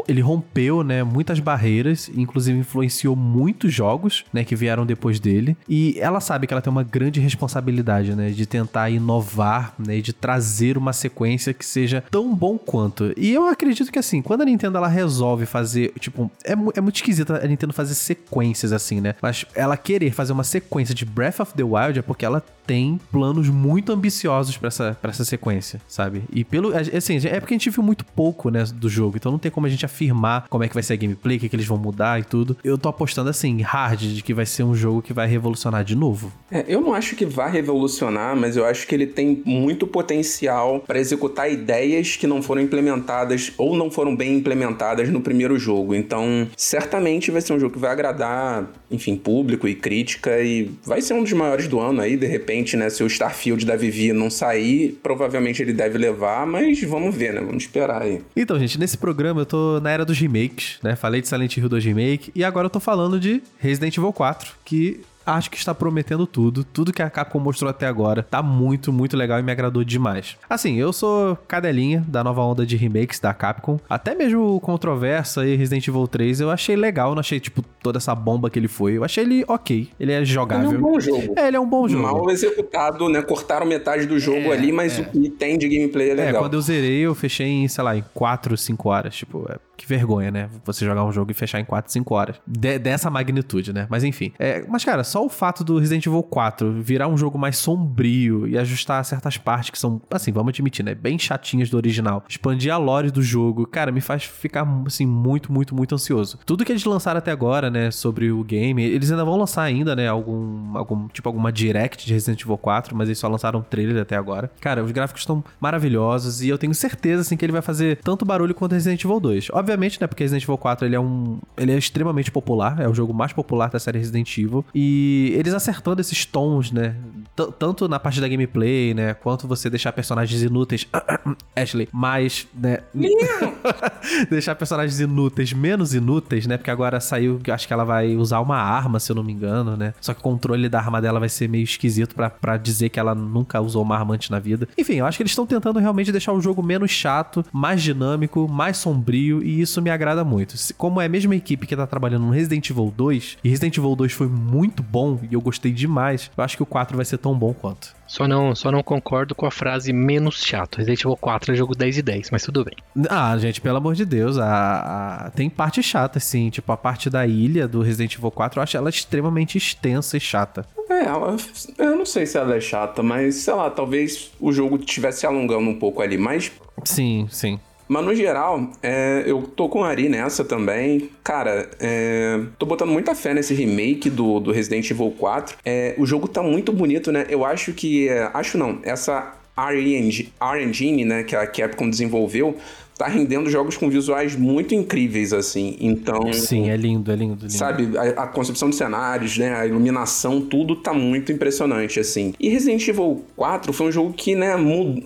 ele rompeu, né, muitas barreiras, inclusive influenciou muitos jogos, né, que vieram depois dele, e ela sabe que ela tem uma grande responsabilidade, né, de tentar inovar, né, e de trazer uma sequência que seja tão bom quanto. E eu acredito que assim, quando a Nintendo ela resolve fazer, tipo, é, é muito esquisito a Nintendo fazer sequências assim, né? Mas ela querer fazer uma sequência de Breath of the Wild é porque ela tem planos muito ambiciosos pra essa, pra essa sequência, sabe? E pelo. Assim, é porque a gente viu muito pouco, né, do jogo, então não tem como a gente afirmar como é que vai ser a gameplay, o que, que eles vão mudar e tudo. Eu tô apostando assim, hard, de que vai ser um jogo que vai revolucionar de novo. É, eu não acho que vai revolucionar, mas eu acho que ele tem muito potencial para executar ideias que não foram implementadas ou não foram bem implementadas no primeiro jogo. Então, certamente vai ser um jogo que vai agradar, enfim, público e crítica e vai ser um dos maiores do ano aí, de repente, né? Se o Starfield da Vivi não sair, provavelmente ele deve levar, mas vamos ver, né? Vamos esperar aí. Então, gente, nesse programa eu tô na era dos remakes, né? Falei de Silent Hill 2 Remake e agora eu tô falando de Resident Evil 4, que acho que está prometendo tudo. Tudo que a Capcom mostrou até agora tá muito, muito legal e me agradou demais. Assim, eu sou cadelinha da nova onda de remakes da Capcom. Até mesmo o Controversa e Resident Evil 3 eu achei legal, não achei, tipo, toda essa bomba que ele foi. Eu achei ele ok. Ele é Ele é jogável. um bom jogo. É, ele é um bom jogo. Mal executado, né? Cortaram metade do jogo É, ali, mas é. o que tem de gameplay é É, legal. quando eu zerei, eu fechei em, sei lá, em 4, 5 horas. Tipo, é, que vergonha, né? Você jogar um jogo e fechar em 4, 5 horas. De- dessa magnitude, né? Mas enfim. É, mas, cara, só o fato do Resident Evil 4 virar um jogo mais sombrio e ajustar certas partes que são, assim, vamos admitir, né? Bem chatinhas do original. Expandir a lore do jogo, cara, me faz ficar, assim, muito, muito, muito ansioso. Tudo que eles lançaram até agora, né? Sobre o game, eles ainda vão lançar ainda, né? Algum, algum tipo, alguma direct de Resident Evil 4, mas eles só lançaram um trailer até agora. Cara, os gráficos estão maravilhosos e eu tenho certeza, assim, que ele vai fazer tanto barulho quanto Resident Evil 2. Obviamente, né? Porque Resident Evil 4, ele é um... Ele é extremamente popular, é o jogo mais popular da série Resident Evil. E eles acertando esses tons, né? T- tanto na parte da gameplay, né? Quanto você deixar personagens inúteis... Ashley, mais, né? deixar personagens inúteis menos inúteis, né? Porque agora saiu, acho que ela vai usar uma arma, se eu não me engano, né? Só que o controle da arma dela vai ser meio esquisito pra dizer que ela nunca usou uma arma antes na vida. Enfim, eu acho que eles estão tentando realmente deixar o jogo menos chato, mais dinâmico, mais sombrio, e isso me agrada muito. Como é a mesma equipe que tá trabalhando no Resident Evil 2, e Resident Evil 2 foi muito bom, e eu gostei demais, eu acho que o 4 vai ser tão bom quanto. Só não, só não concordo com a frase menos chato. Resident Evil 4 é jogo 10 e 10, mas tudo bem. Ah, gente, pelo amor de Deus, a, a- tem parte chata, assim, tipo, a parte da ilha do Resident Evil 4, eu acho ela extremamente extensa e chata. É, ela, eu não sei se ela é chata, mas sei lá, talvez o jogo estivesse alongando um pouco ali. Mas, Sim, sim. Mas no geral, é, eu tô com a Ari nessa também. Cara, é, tô botando muita fé nesse remake do, do Resident Evil 4. É, o jogo tá muito bonito, né? Eu acho que. é, acho não, essa R-Engine, R-Engine, né, que a Capcom desenvolveu, tá rendendo jogos com visuais muito incríveis, assim. Então. Sim, é lindo, é lindo, lindo. Sabe, a, a concepção de cenários, né, a iluminação, tudo tá muito impressionante, assim. E Resident Evil 4 foi um jogo que, né,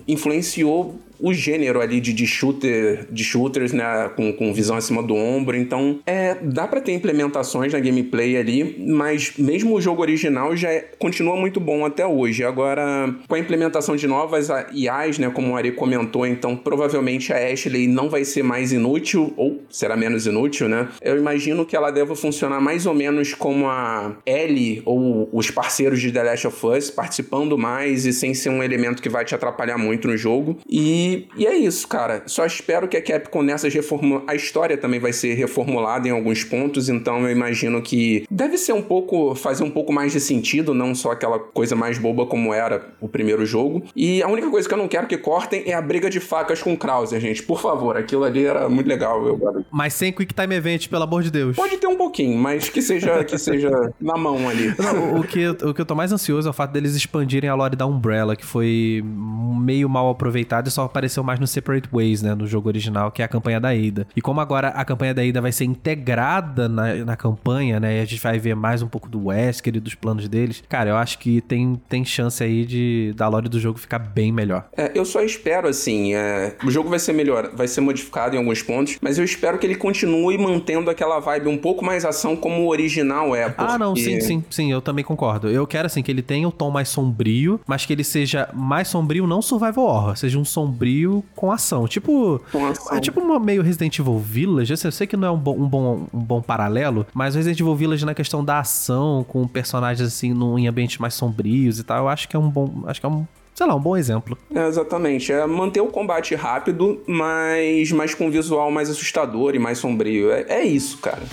influenciou o gênero ali de, de shooter, de shooters, né, com, com visão acima do ombro. Então, é, dá para ter implementações na gameplay ali, mas mesmo o jogo original já é, continua muito bom até hoje. Agora, com a implementação de novas IAs, né, como o Ari comentou, então provavelmente a Ashley não vai ser mais inútil ou será menos inútil, né? Eu imagino que ela deva funcionar mais ou menos como a Ellie ou os parceiros de The Last of Us, participando mais e sem ser um elemento que vai te atrapalhar muito no jogo. E, e é isso, cara. Só espero que a Capcom nessas reformulações. A história também vai ser reformulada em alguns pontos, então eu imagino que deve ser um pouco. fazer um pouco mais de sentido, não só aquela coisa mais boba como era o primeiro jogo. E a única coisa que eu não quero que cortem é a briga de facas com o Krauser, gente. Por favor, aquilo ali era muito legal. Eu... Mas sem Quick Time Event, pelo amor de Deus. Pode ter um pouquinho, mas que seja, que seja na mão ali. Não, o, que, o que eu tô mais ansioso é o fato deles expandirem a lore da Umbrella, que foi meio mal aproveitado e só apareceu mais no Separate Ways, né? No jogo original, que é a campanha da Ada. E como agora a campanha da Ada vai ser integrada na, na campanha, né? E a gente vai ver mais um pouco do Wesker e dos planos deles. Cara, eu acho que tem, tem chance aí de da lore do jogo ficar bem melhor. É, eu só espero, assim, é, o jogo vai ser melhor, vai ser modificado em alguns pontos, mas eu espero que ele continue mantendo aquela vibe um pouco mais ação como o original é. Porque... Ah, não, sim, sim, sim, eu também concordo. Eu quero, assim, que ele tenha o tom mais sombrio, mas que ele seja mais sombrio, não survival horror, seja um sombrio com ação. Tipo, com ação. é tipo uma meio Resident Evil Village, eu sei que não é um bom, um bom, um bom paralelo, mas Resident Evil Village na questão da ação, com personagens, assim, num, em ambientes mais sombrios e tal, eu acho que é um bom, acho que é um sei lá, um bom exemplo. É, exatamente. É manter o combate rápido, mas, mas com um visual mais assustador e mais sombrio. É, é isso, cara.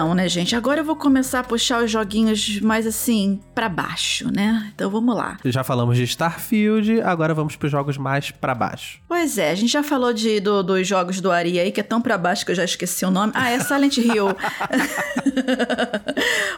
Então, né, gente? Agora eu vou começar a puxar os joguinhos mais assim para baixo, né? Então vamos lá. Já falamos de Starfield, agora vamos para os jogos mais para baixo. Pois é, a gente já falou de, do, dos jogos do Ari aí, que é tão para baixo que eu já esqueci o nome. Ah, é Silent Hill.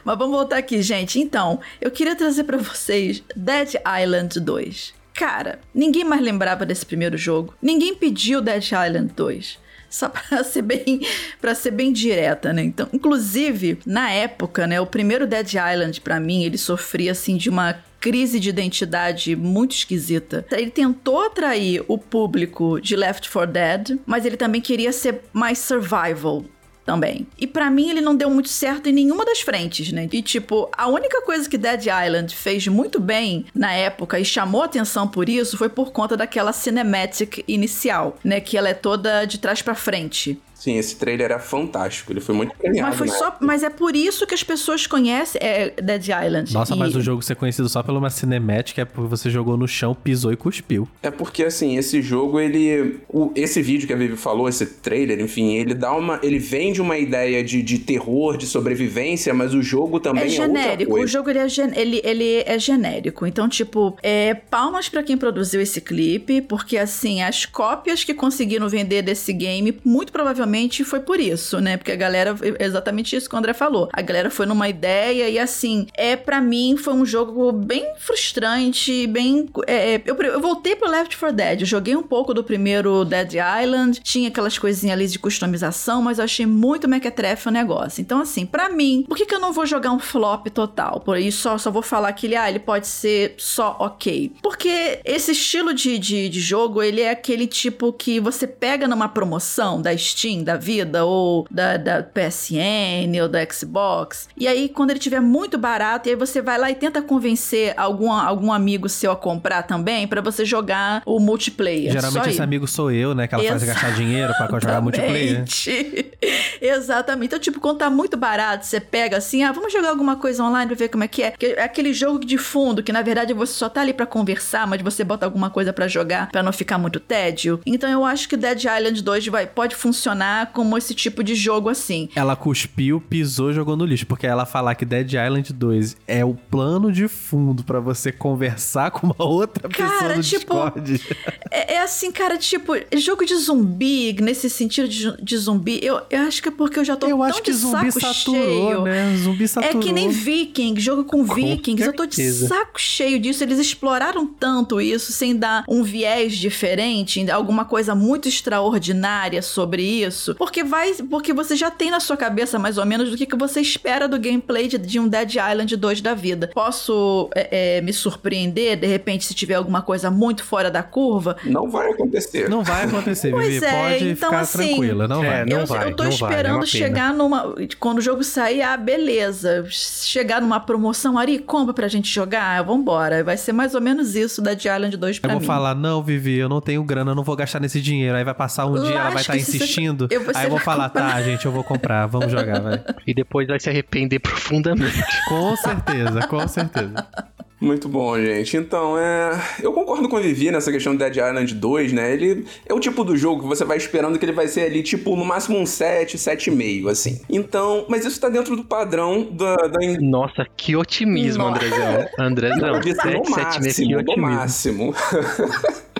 Mas vamos voltar aqui, gente. Então, eu queria trazer para vocês Dead Island 2. Cara, ninguém mais lembrava desse primeiro jogo. Ninguém pediu Dead Island 2 só para ser bem para ser bem direta, né? Então, inclusive, na época, né, o primeiro Dead Island para mim, ele sofria assim de uma crise de identidade muito esquisita. Ele tentou atrair o público de Left 4 Dead, mas ele também queria ser mais survival também. E para mim ele não deu muito certo em nenhuma das frentes, né? E tipo, a única coisa que Dead Island fez muito bem na época e chamou atenção por isso foi por conta daquela cinematic inicial, né, que ela é toda de trás para frente. Sim, esse trailer era fantástico. Ele foi muito premiado. Mas, foi né? só, mas é por isso que as pessoas conhecem é, Dead Island. Nossa, e... mas o jogo ser conhecido só pela uma cinemática é porque você jogou no chão, pisou e cuspiu. É porque, assim, esse jogo, ele... O, esse vídeo que a Vivi falou, esse trailer, enfim, ele dá uma... Ele vende uma ideia de, de terror, de sobrevivência, mas o jogo também é, é genérico. o jogo, ele é, gen... ele, ele é genérico. Então, tipo, é palmas para quem produziu esse clipe, porque, assim, as cópias que conseguiram vender desse game, muito provavelmente provavelmente foi por isso, né? Porque a galera, exatamente isso que o André falou. A galera foi numa ideia e assim, é para mim foi um jogo bem frustrante, bem. É, é eu, eu voltei pro Left 4 Dead, eu joguei um pouco do primeiro Dead Island, tinha aquelas coisinhas ali de customização, mas eu achei muito mequetrefe o negócio. Então, assim, para mim, por que, que eu não vou jogar um flop total? Por isso, só, só vou falar que ele, ah, ele pode ser só ok. Porque esse estilo de, de, de jogo, ele é aquele tipo que você pega numa promoção da Steam, da vida, ou da, da PSN, ou da Xbox. E aí, quando ele tiver muito barato, e aí você vai lá e tenta convencer algum, algum amigo seu a comprar também, para você jogar o multiplayer. Geralmente esse amigo sou eu, né? Que ela faz gastar dinheiro pra jogar multiplayer. Exatamente. Então, tipo, quando tá muito barato, você pega assim, ah, vamos jogar alguma coisa online pra ver como é que é. É aquele jogo de fundo que, na verdade, você só tá ali para conversar, mas você bota alguma coisa para jogar para não ficar muito tédio. Então, eu acho que Dead Island 2 vai, pode funcionar como esse tipo de jogo assim. Ela cuspiu, pisou, jogou no lixo, porque ela falar que Dead Island 2 é o plano de fundo para você conversar com uma outra cara, pessoa no tipo, Discord. É, é, assim, cara, tipo, jogo de zumbi, nesse sentido de, de zumbi, eu, eu acho que porque eu já tô Eu tão acho que de zumbi saco saturou, cheio. né? Zumbi É saturou. que nem Viking, jogo com, Vikings. Eu tô de saco cheio disso. Eles exploraram tanto isso sem dar um viés diferente, alguma coisa muito extraordinária sobre isso. Porque vai. Porque você já tem na sua cabeça mais ou menos do que, que você espera do gameplay de, de um Dead Island 2 da vida. Posso é, é, me surpreender, de repente, se tiver alguma coisa muito fora da curva? Não vai acontecer. Não vai acontecer, Pois Vivi. é, Pode então, ficar assim, tranquila, não é, vai. não eu, vai, eu tô não vai, é esperando pena. chegar numa. Quando o jogo sair, ah, beleza. Chegar numa promoção, Ari, compra pra gente jogar? Ah, Vambora. Vai ser mais ou menos isso da Dead Island 2 pra Eu vou mim. falar, não, Vivi, eu não tenho grana, eu não vou gastar nesse dinheiro. Aí vai passar um dia, ela vai estar Lasque-se, insistindo. Eu- você aí eu vou falar, comprar. tá, gente, eu vou comprar, vamos jogar, vai. E depois vai se arrepender profundamente. Com certeza, com certeza. Muito bom, gente. Então, é. Eu concordo com o Vivi nessa questão do Dead Island 2, né? Ele é o tipo do jogo que você vai esperando que ele vai ser ali, tipo, no máximo um 7, 7,5, assim. Então, mas isso tá dentro do padrão da. da... Nossa, que otimismo, Nossa. Andrezão. Andrezão, Eu disse no 7, 7 meses, que otimismo. máximo.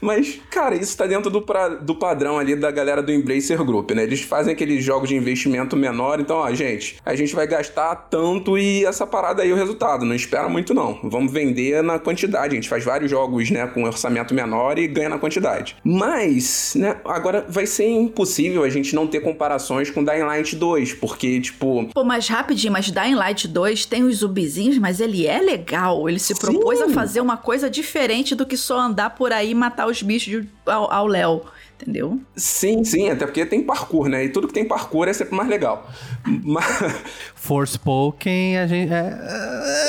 Mas, cara, isso tá dentro do, pra- do padrão ali da galera do Embracer Group, né? Eles fazem aqueles jogos de investimento menor, então, ó, gente, a gente vai gastar tanto e essa parada aí é o resultado. Não espera muito, não. Vamos vender na quantidade. A gente faz vários jogos, né, com orçamento menor e ganha na quantidade. Mas, né, agora vai ser impossível a gente não ter comparações com Dying Light 2, porque, tipo, Pô, mas rapidinho, mas Dying Light 2 tem os zumbizinhos, mas ele é legal. Ele se propôs Sim. a fazer uma coisa diferente do que só andar por aí e matar os bichos ao Léo. Entendeu? sim, sim, até porque tem parkour, né? E tudo que tem parkour é sempre mais legal. Mas. Forspoken, a gente. É...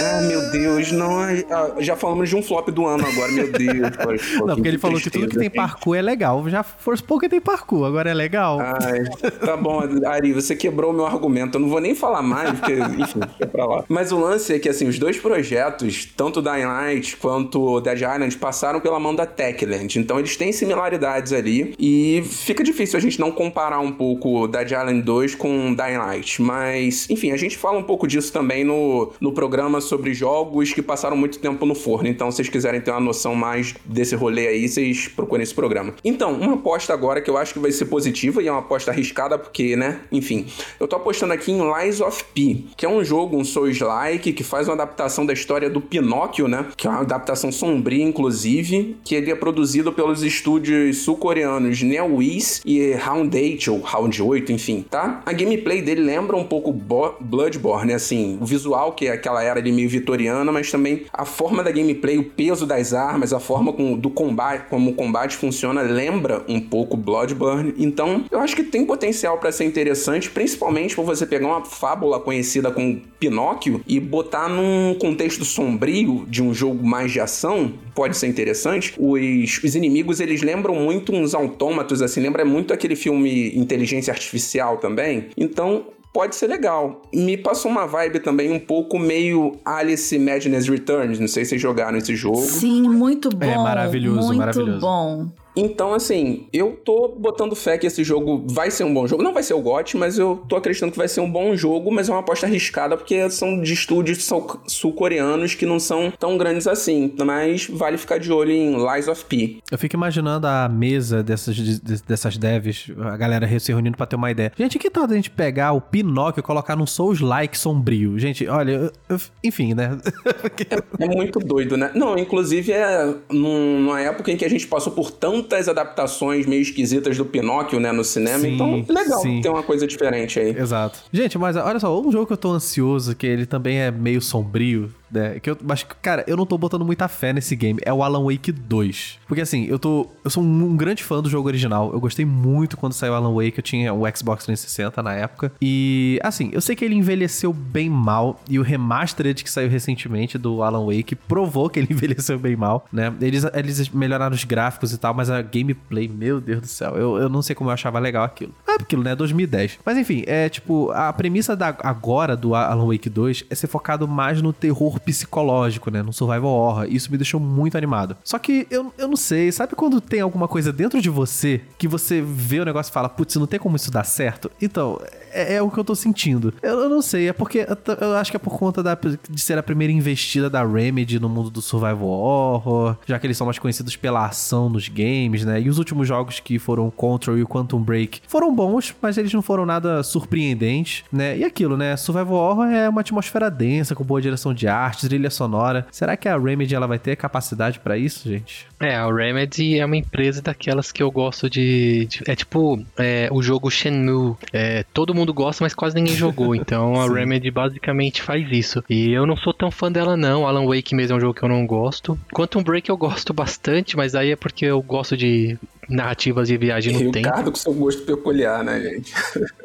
Ah, meu Deus, não. ai, ah, Já falamos de um flop do ano agora, meu Deus. Forspoken, Não, porque ele falou que tudo que tem tristeza, parkour é legal. Já Forspoken tem parkour, agora é legal. Ai, tá bom, Ari, você quebrou o meu argumento. Eu não vou nem falar mais, porque, enfim, fica pra lá. Mas o lance é que, assim, os dois projetos, tanto Dying Light quanto Dead Island, passaram pela mão da Techland. Então, eles têm similaridades ali. E fica difícil a gente não comparar um pouco Dead Island 2 com Dying Light. Mas, enfim, a gente fala um pouco disso também no, no programa sobre jogos que passaram muito tempo no forno. Então, se vocês quiserem ter uma noção mais desse rolê aí, vocês procurem esse programa. Então, uma aposta agora que eu acho que vai ser positiva e é uma aposta arriscada porque, né, enfim, eu tô apostando aqui em Lies of P, que é um jogo, um Souls-like, que faz uma adaptação da história do Pinóquio, né, que é uma adaptação sombria, inclusive, que ele é produzido pelos estúdios sul-coreanos NeoWiz e Round8, ou Round 8, enfim, tá? A gameplay dele lembra um pouco Bo- Bloodborne, assim, o visual, que é aquela era ali meio vitoriana, mas também a forma da gameplay, o peso das armas, a forma com- do combate, como o combate funciona, lembra um pouco Bloodborne. Então, eu acho que tem potencial pra ser interessante, principalmente por você pegar uma fábula conhecida como Pinóquio e botar num contexto sombrio de um jogo mais de ação, pode ser interessante. Os, os inimigos, eles lembram muito uns autômatos, assim, lembra muito aquele filme Inteligência Artificial também. Então, pode ser legal. Me passou uma vibe também um pouco meio Alice Madness Returns, não sei se vocês jogaram esse jogo. Sim, muito bom. É maravilhoso, muito maravilhoso. bom. Então, assim, eu tô botando fé que esse jogo vai ser um bom jogo. Não vai ser o GOT, mas eu tô acreditando que vai ser um bom jogo, mas é uma aposta arriscada porque são de estúdios sul- sul-coreanos que não são tão grandes assim. Mas vale ficar de olho em Lies of P. Eu fico imaginando a mesa dessas, de- dessas devs, a galera se reunindo pra ter uma ideia. Gente, que tal a gente pegar o Pinóquio e colocar num Souls-like sombrio? Gente, olha, eu- eu- enfim, né? É muito doido, né? Não, inclusive é num- numa época em que a gente passou por tantas adaptações meio esquisitas do Pinóquio, né, no cinema. Sim, então, legal sim. ter uma coisa diferente aí. Exato. Gente, mas olha só, um jogo que eu tô ansioso, que ele também é meio sombrio, né? Que eu, mas, cara, eu não tô botando muita fé nesse game. É o Alan Wake 2. Porque assim, eu tô. Eu sou um, um grande fã do jogo original. Eu gostei muito quando saiu Alan Wake. Eu tinha o Xbox 360 na época. E assim, eu sei que ele envelheceu bem mal. E o remastered que saiu recentemente do Alan Wake provou que ele envelheceu bem mal, né? Eles, eles melhoraram os gráficos e tal, mas a gameplay, meu Deus do céu, eu, eu não sei como eu achava legal aquilo. É aquilo, né? 2010. Mas enfim, é tipo, a premissa da agora do Alan Wake 2 é ser focado mais no terror psicológico, né? No survival horror. Isso me deixou muito animado. Só que eu, eu não sei, sabe quando tem alguma coisa dentro de você que você vê o negócio e fala, putz, não tem como isso dar certo? Então, é, é o que eu tô sentindo. Eu, eu não sei, é porque eu, eu, acho que é por conta da, de ser a primeira investida da Remedy no mundo do survival horror, já que eles são mais conhecidos pela ação nos games, né? E os últimos jogos que foram Control e o Quantum Break foram bons, mas eles não foram nada surpreendentes, né? E aquilo, né? Survival horror é uma atmosfera densa, com boa direção de arte, trilha sonora. Será que a Remedy ela vai ter capacidade para isso, gente? É, a Remedy é uma empresa daquelas que eu gosto de. de é tipo é, o jogo Shenmue. É, todo mundo gosta, mas quase ninguém jogou. Então a Remedy basicamente faz isso. E eu não sou tão fã dela, não. Alan Wake mesmo é um jogo que eu não gosto. Quantum Break eu gosto bastante, mas aí é porque eu gosto de narrativas de viagem no e tempo. Ricardo com seu gosto peculiar, né, gente?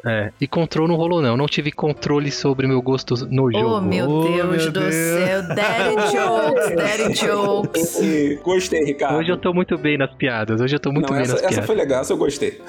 É. E controle não rolou, não. Não tive controle sobre meu gosto no jogo. Oh, meu Oh, Deus meu do Deus. céu. Daddy jokes, daddy jokes. Gostei, Ricardo. Hoje eu tô muito bem nas piadas. Hoje eu tô muito Não, bem essa, nas essa piadas. foi legal, essa eu gostei.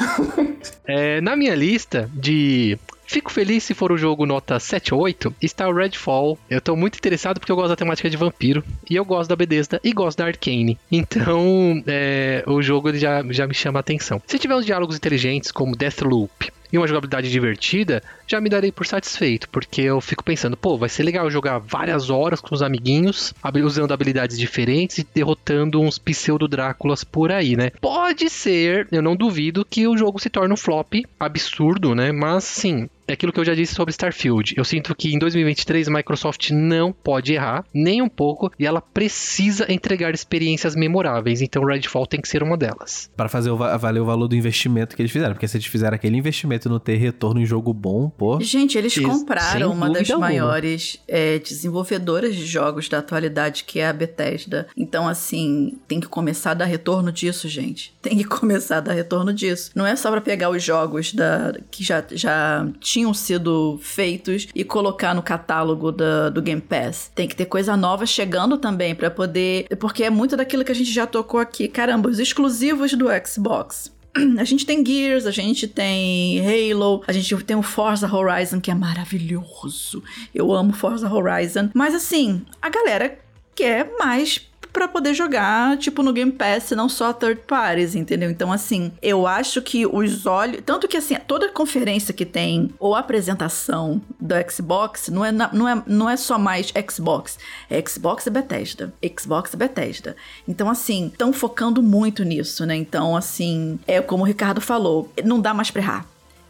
É, na minha lista de. Fico feliz se for o jogo nota 7 ou 8, está o Redfall. Eu tô muito interessado porque eu gosto da temática de vampiro. E eu gosto da Bethesda e gosto da Arcane. Então, é, o jogo já, já me chama a atenção. Se tiver uns diálogos inteligentes como Deathloop e uma jogabilidade divertida, já me darei por satisfeito, porque eu fico pensando, pô, vai ser legal jogar várias horas com os amiguinhos, usando habilidades diferentes e derrotando uns pseudo-Dráculas por aí, né? Pode ser, eu não duvido, que o jogo se torne um flop absurdo, né? Mas, sim, é aquilo que eu já disse sobre Starfield. Eu sinto que em 2023 a Microsoft não pode errar, nem um pouco, e ela precisa entregar experiências memoráveis. Então Redfall tem que ser uma delas. Para fazer o, va- valer o valor do investimento que eles fizeram. Porque se eles fizeram aquele investimento e não ter retorno em jogo bom, pô. Gente, eles Isso, compraram sem uma das alguma. maiores é, desenvolvedoras de jogos da atualidade, que é a Bethesda. Então, assim, tem que começar a dar retorno disso, gente. Tem que começar a dar retorno disso. Não é só pra pegar os jogos da, que já, já tinham sido feitos e colocar no catálogo do Game Pass. Tem que ter coisa nova chegando também pra poder. Porque é muito daquilo que a gente já tocou aqui. Caramba, os exclusivos do Xbox. A gente tem Gears, a gente tem Halo, a gente tem o Forza Horizon, que é maravilhoso. Eu amo Forza Horizon. Mas assim, a galera quer mais pra poder jogar, tipo, no Game Pass, não só third parties, entendeu? Então, assim, eu acho que os olhos. Tanto que, assim, toda conferência que tem, ou apresentação do Xbox, não é, não é, não é só mais Xbox. É Xbox e Bethesda. Xbox e Bethesda. Então, assim, estão focando muito nisso, né? Então, assim, é como o Ricardo falou, não dá mais pra errar.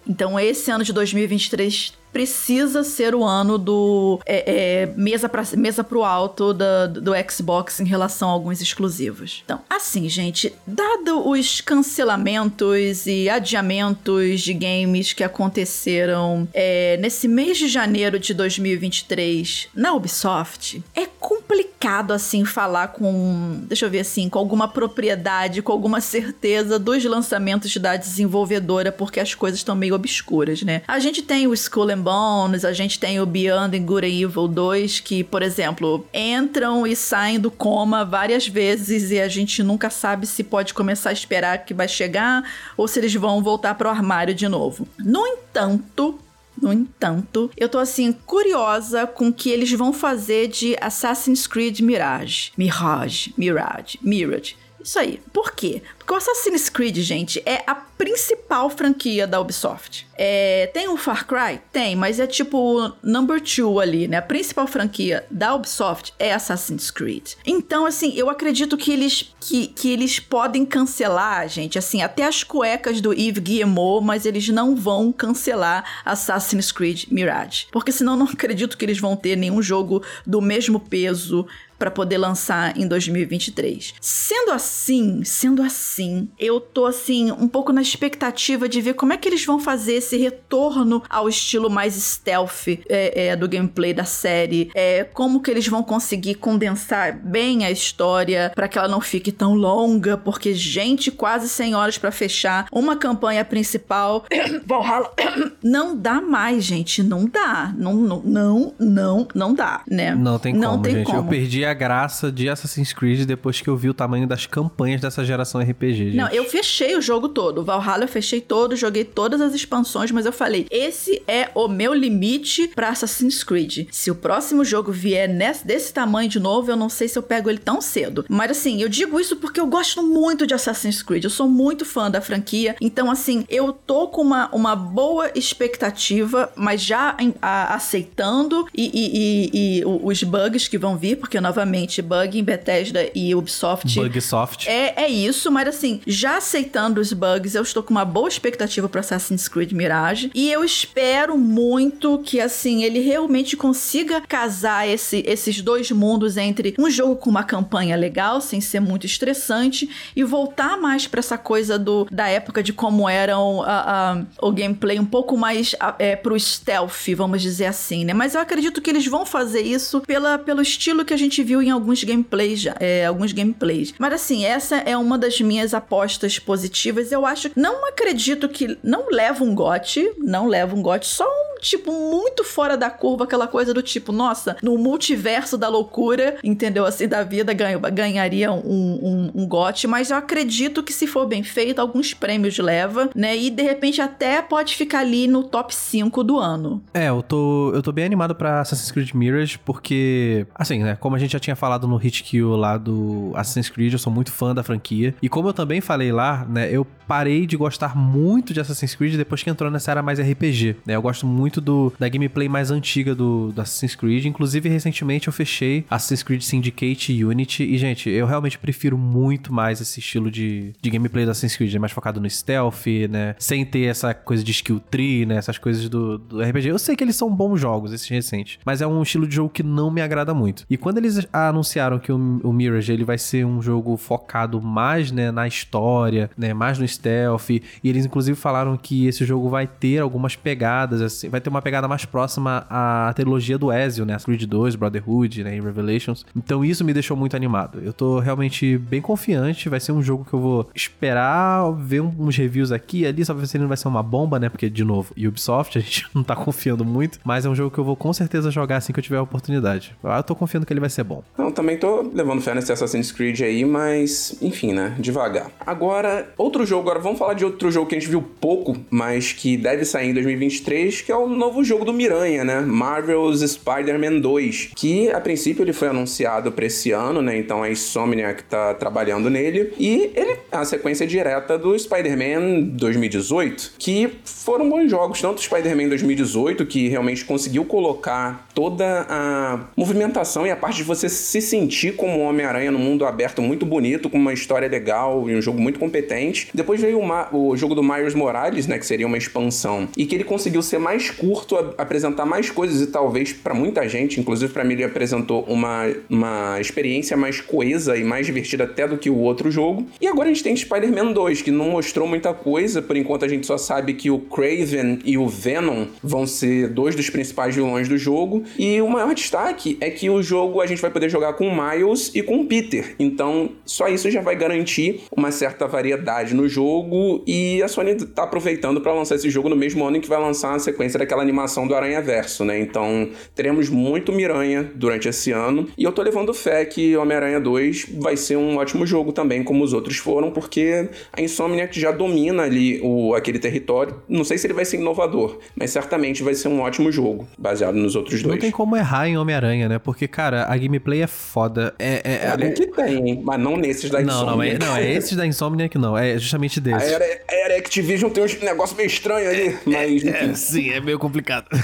Então, esse ano de 2023 precisa ser o ano do é, é, mesa, pra, mesa pro alto da- do Xbox em relação a alguns exclusivos. Então, assim, gente, dado os cancelamentos e adiamentos de games que aconteceram é, nesse mês de janeiro de 2023 na Ubisoft, é complicado assim falar com, deixa eu ver assim, com alguma propriedade, com alguma certeza dos lançamentos da desenvolvedora, porque as coisas estão meio obscuras, né? A gente tem o Skull Bones, a gente tem o Beyond and Good and Evil 2, que, por exemplo, entram e saem do coma várias vezes e a gente nunca sabe se pode começar a esperar que vai chegar ou se eles vão voltar pro armário de novo. No entanto, no entanto, eu tô assim curiosa com o que eles vão fazer de Assassin's Creed Mirage. Mirage, Mirage, Mirage. Isso aí. Por quê? Porque o Assassin's Creed, gente, é a principal franquia da Ubisoft. É, tem o Far Cry? Tem, mas é tipo number two ali, né? A principal franquia da Ubisoft é Assassin's Creed. Então, assim, eu acredito que eles, que, que eles podem cancelar, gente, assim, até as cuecas do Yves Guillemot, mas eles não vão cancelar Assassin's Creed Mirage. Porque senão eu não acredito que eles vão ter nenhum jogo do mesmo peso para poder lançar em 2023. Sendo assim, sendo assim, eu tô assim um pouco na expectativa de ver como é que eles vão fazer esse retorno ao estilo mais stealth é, é, do gameplay da série, é, como que eles vão conseguir condensar bem a história para que ela não fique tão longa, porque gente, quase 100 horas para fechar uma campanha principal, Valhalla, não dá mais, gente, não dá, não, não, não, não, não dá, né? Não tem como, não tem gente. como. Eu perdi a graça de Assassin's Creed depois que eu vi o tamanho das campanhas dessa geração RPG. Gente. Não, eu fechei o jogo todo. Valhalla eu fechei todo, joguei todas as expansões, mas eu falei: esse é o meu limite pra Assassin's Creed. Se o próximo jogo vier nesse, desse tamanho de novo, eu não sei se eu pego ele tão cedo. Mas assim, eu digo isso porque eu gosto muito de Assassin's Creed. Eu sou muito fã da franquia. Então, assim, eu tô com uma, uma boa expectativa, mas já a- aceitando e, e- e- e os bugs que vão vir, porque novamente, bug em Bethesda e Ubisoft. Bugsoft. É, é isso, mas assim, já aceitando os bugs, eu estou com uma boa expectativa para Assassin's Creed Mirage. E eu espero muito que, assim, ele realmente consiga casar esse- esses dois mundos entre um jogo com uma campanha legal, sem ser muito estressante, e voltar mais para essa coisa do, da época de como eram a- a- o gameplay um pouco mais a- é, pro stealth, vamos dizer assim, né? Mas eu acredito que eles vão fazer isso pela, pelo estilo que a gente viu em alguns gameplays já, é, alguns gameplays. Mas assim, essa é uma das minhas apostas positivas. Eu acho, não acredito que não leva um gote, não leva um gote, só um tipo muito fora da curva, aquela coisa do tipo, nossa, no multiverso da loucura, entendeu? Assim, da vida ganha- ganharia um, um, um gote, mas eu acredito que se for bem feito, alguns prêmios leva, né? E de repente até pode ficar ali no top 5 do ano. É, eu tô, eu tô bem animado pra Assassin's Creed Mirage, porque, assim, né, como a gente já tinha falado no Hit Kill lá do Assassin's Creed, eu sou muito fã da franquia. E como eu também falei lá, né, eu parei de gostar muito de Assassin's Creed depois que entrou nessa era mais RPG, né? Eu gosto muito do, da gameplay mais antiga do, do Assassin's Creed. Inclusive, recentemente eu fechei Assassin's Creed Syndicate e Unity. E, gente, eu realmente prefiro muito mais esse estilo de, de gameplay do Assassin's Creed, né, mais focado no stealth, né? Sem ter essa coisa de skill tree, né? Essas coisas do, do RPG. Eu sei que eles são bons jogos, esses recentes, mas é um estilo de jogo que não me agrada muito. E quando eles anunciaram que o, o Mirage ele vai ser um jogo focado mais, né, na história, né, mais no stealth, e eles inclusive falaram que esse jogo vai ter algumas pegadas, assim, vai ter uma pegada mais próxima à trilogia do Ezio, né, Creed 2, Brotherhood, né, e Revelations. Então isso me deixou muito animado. Eu tô realmente bem confiante, vai ser um jogo que eu vou esperar ver uns reviews aqui e ali, só pra ver se ele não vai ser uma bomba, né, porque de novo, Ubisoft, a gente não tá confiando muito, mas é um jogo que eu vou com certeza jogar assim que eu tiver a oportunidade. Ah, Eu tô confiando que ele vai ser bom. Não, também tô levando fé nesse Assassin's Creed aí, mas enfim, né? Devagar. Agora, outro jogo, agora vamos falar de outro jogo que a gente viu pouco, mas que deve sair em 2023, que é o novo jogo do Miranha, né? Marvel's Spider-Man 2, que a princípio ele foi anunciado pra esse ano, né? Então a Insomniac tá trabalhando nele, e ele é a sequência direta do Spider-Man 2018, que foram bons jogos, tanto Spider-Man 2018, que realmente conseguiu colocar toda a movimentação e a parte de você se sentir como um Homem-Aranha no mundo aberto muito bonito, com uma história legal e um jogo muito competente. Depois veio o, Ma- o jogo do Miles Morales, né, que seria uma expansão, e que ele conseguiu ser mais curto, apresentar mais coisas e talvez pra muita gente, inclusive pra mim ele apresentou uma, uma experiência mais coesa e mais divertida até do que o outro jogo. E agora a gente tem Spider-Man 2, que não mostrou muita coisa, por enquanto a gente só sabe que o Craven e o Venom vão ser dois dos principais vilões do jogo, e o maior destaque é que o jogo a gente vai poder jogar com o Miles e com o Peter. Então, só isso já vai garantir uma certa variedade no jogo e a Sony tá aproveitando para lançar esse jogo no mesmo ano em que vai lançar a sequência daquela animação do Aranha Verso, né? Então, teremos muito Miranha durante esse ano e eu tô levando fé que Homem-Aranha 2 vai ser um ótimo jogo também, como os outros foram, porque a Insomniac já domina ali o, aquele território. Não sei se ele vai ser inovador, mas certamente vai ser um ótimo jogo, baseado nos outros dois. Não tem como errar em Homem-Aranha, né? Porque, cara, a gameplay é foda. É, é, é- Olha que tem, mas não nesses da Não, não, é, não, é esses da Insomniac não, é justamente desses. era, a era Activision tem uns negócio meio estranho ali, mas enfim. sim, é meio complicado.